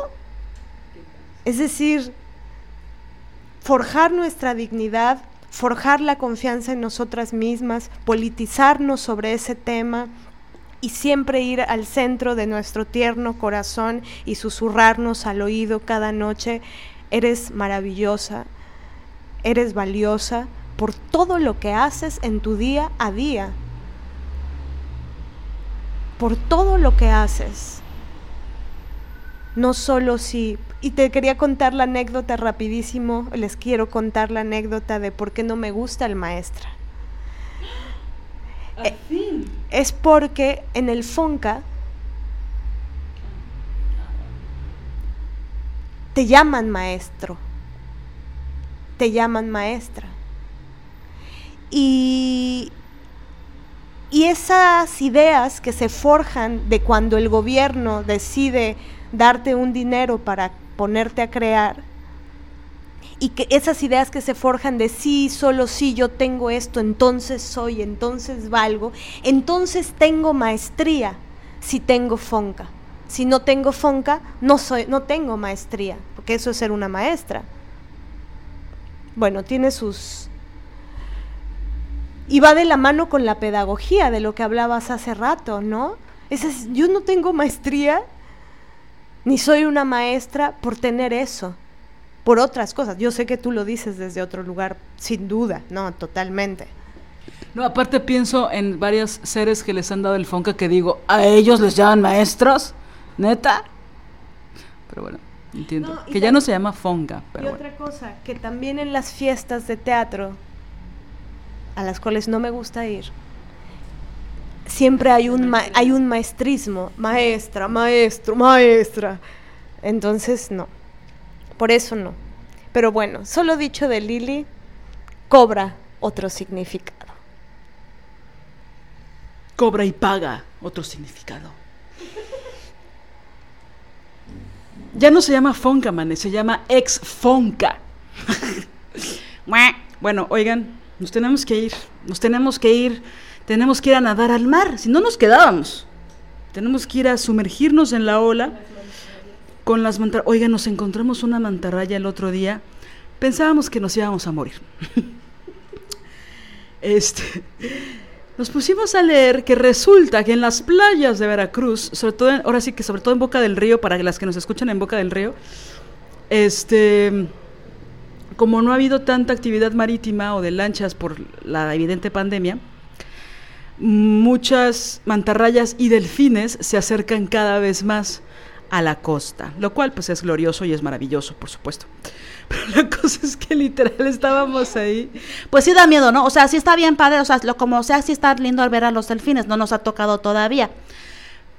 Es decir, forjar nuestra dignidad, forjar la confianza en nosotras mismas, politizarnos sobre ese tema y siempre ir al centro de nuestro tierno corazón y susurrarnos al oído cada noche, eres maravillosa, eres valiosa por todo lo que haces en tu día a día, por todo lo que haces. No solo si... Y te quería contar la anécdota rapidísimo, les quiero contar la anécdota de por qué no me gusta el maestra. Eh. Es porque en el Fonca te llaman maestro, te llaman maestra. Y, y esas ideas que se forjan de cuando el gobierno decide darte un dinero para ponerte a crear, y que esas ideas que se forjan de sí, solo sí, yo tengo esto, entonces soy, entonces valgo, entonces tengo maestría si tengo fonca. Si no tengo fonca, no soy, no tengo maestría, porque eso es ser una maestra. Bueno, tiene sus y va de la mano con la pedagogía de lo que hablabas hace rato, ¿no? Esa es- yo no tengo maestría ni soy una maestra por tener eso por otras cosas. Yo sé que tú lo dices desde otro lugar, sin duda, no, totalmente. No, aparte pienso en varios seres que les han dado el Fonca que digo, ¿a ellos les llaman maestros? ¿Neta? Pero bueno, entiendo. No, que ya no se llama Fonca, pero y bueno. otra cosa, que también en las fiestas de teatro, a las cuales no me gusta ir, siempre hay un, ma- hay un maestrismo, maestra, maestro, maestra. Entonces, no. Por eso no. Pero bueno, solo dicho de Lili, cobra otro significado. Cobra y paga otro significado. Ya no se llama Fonca, manes, se llama ex Fonca. bueno, oigan, nos tenemos que ir, nos tenemos que ir, tenemos que ir a nadar al mar, si no nos quedábamos. Tenemos que ir a sumergirnos en la ola con las mantarrayas. Oigan, nos encontramos una mantarraya el otro día. Pensábamos que nos íbamos a morir. este, nos pusimos a leer que resulta que en las playas de Veracruz, sobre todo, en- ahora sí que sobre todo en Boca del Río, para las que nos escuchan en Boca del Río, este, como no ha habido tanta actividad marítima o de lanchas por la evidente pandemia, muchas mantarrayas y delfines se acercan cada vez más a la costa, lo cual pues es glorioso y es maravilloso, por supuesto. Pero la cosa es que literal estábamos ahí. Pues sí da miedo, ¿no? O sea, sí está bien padre, o sea, lo, como sea, sí está lindo al ver a los delfines, no nos ha tocado todavía.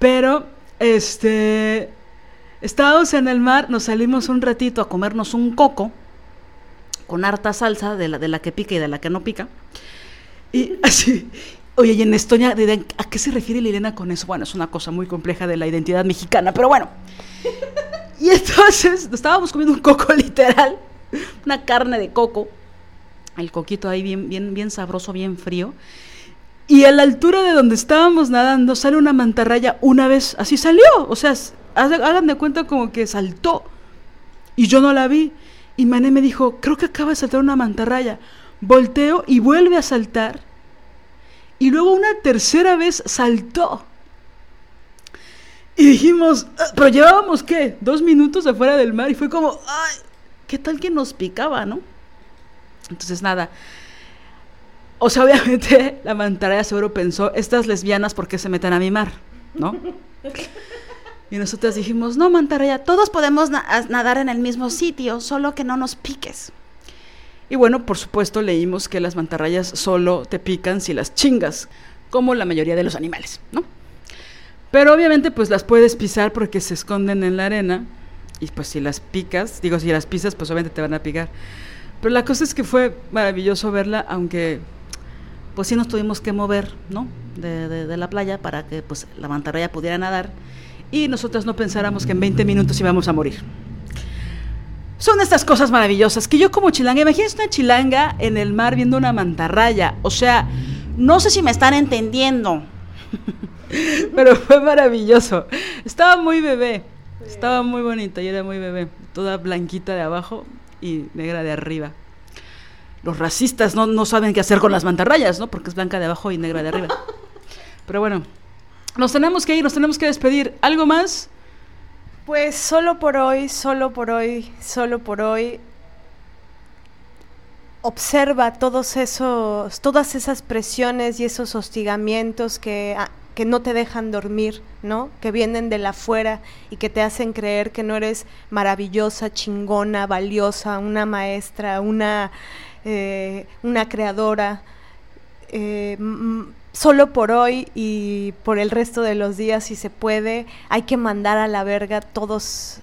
Pero, este, estábamos en el mar, nos salimos un ratito a comernos un coco con harta salsa de la, de la que pica y de la que no pica. Y así, oye, y en Estonia, ¿de- de- ¿a qué se refiere Liliana con eso? Bueno, es una cosa muy compleja de la identidad mexicana, pero bueno. Y entonces, estábamos comiendo un coco literal, una carne de coco, el coquito ahí bien, bien, bien sabroso, bien frío. Y a la altura de donde estábamos nadando sale una mantarraya una vez, así salió, o sea, hagan de cuenta como que saltó. Y yo no la vi. Y Mané me dijo, creo que acaba de saltar una mantarraya. Volteo y vuelve a saltar. Y luego una tercera vez saltó. Y dijimos, "Ah", pero llevábamos qué, dos minutos afuera del mar y fue como, ay, ¿qué tal que nos picaba, no? Entonces nada, o sea, obviamente la mantarraya seguro pensó, estas lesbianas, ¿por qué se meten a mi mar? ¿No? Y nosotras dijimos, no, mantarraya, Todos podemos nadar en el mismo sitio, solo que no nos piques. Y bueno, por supuesto leímos que las mantarrayas solo te pican si las chingas, como la mayoría de los animales, ¿no? Pero obviamente pues las puedes pisar porque se esconden en la arena y pues si las picas, digo si las pisas pues obviamente te van a picar. Pero la cosa es que fue maravilloso verla, aunque pues sí nos tuvimos que mover, ¿no? De, de- de la playa para que pues la mantarraya pudiera nadar y nosotras no pensáramos que en 20 minutos íbamos a morir. Son estas cosas maravillosas que yo como chilanga, imagínense una chilanga en el mar viendo una mantarraya, o sea, No sé si me están entendiendo. pero fue maravilloso. Estaba muy bebé, estaba muy bonita y era muy bebé, toda blanquita de abajo y negra de arriba. Los racistas no, no saben qué hacer con las mantarrayas, ¿no? Porque es blanca de abajo y negra de arriba. Pero bueno, nos tenemos que ir, nos tenemos que despedir. ¿Algo más? Pues solo por hoy, solo por hoy, solo por hoy. Observa todos esos, todas esas presiones y esos hostigamientos que, ah, que no te dejan dormir, ¿no? Que vienen de la afuera y que te hacen creer que no eres maravillosa, chingona, valiosa, una maestra, una, eh, una creadora. Eh, solo por hoy y por el resto de los días, si se puede, hay que mandar a la verga todos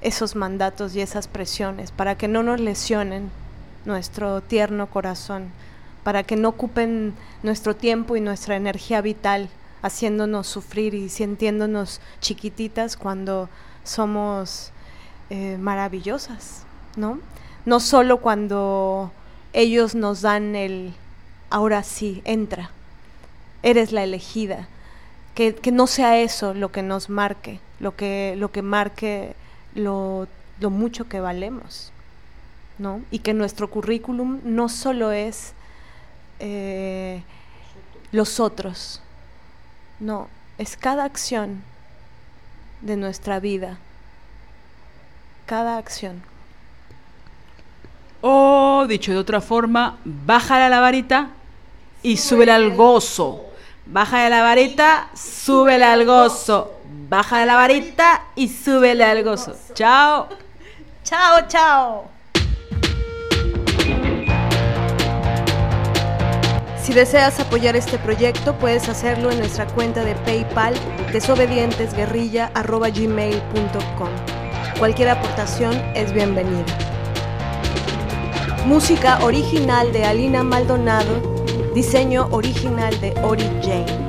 esos mandatos y esas presiones para que no nos lesionen nuestro tierno corazón, para que no ocupen nuestro tiempo y nuestra energía vital haciéndonos sufrir y sintiéndonos chiquititas cuando somos eh, maravillosas, ¿no? No solo cuando ellos nos dan el ahora sí, entra, eres la elegida, que, que no sea eso lo que nos marque, lo que, lo que marque lo, lo mucho que valemos, ¿no? Y que nuestro currículum no solo es eh, los otros, no, es cada acción de nuestra vida, cada acción. O, dicho de otra forma, bájale a la varita y súbele al gozo. Bájale a la varita, súbele al gozo. Bájale a la varita y súbele al gozo. Chao. Chao, chao. Si deseas apoyar este proyecto, puedes hacerlo en nuestra cuenta de PayPal desobedientesguerrilla.gmail.com. Cualquier aportación es bienvenida. Música original de Alina Maldonado, diseño original de Ori Jane.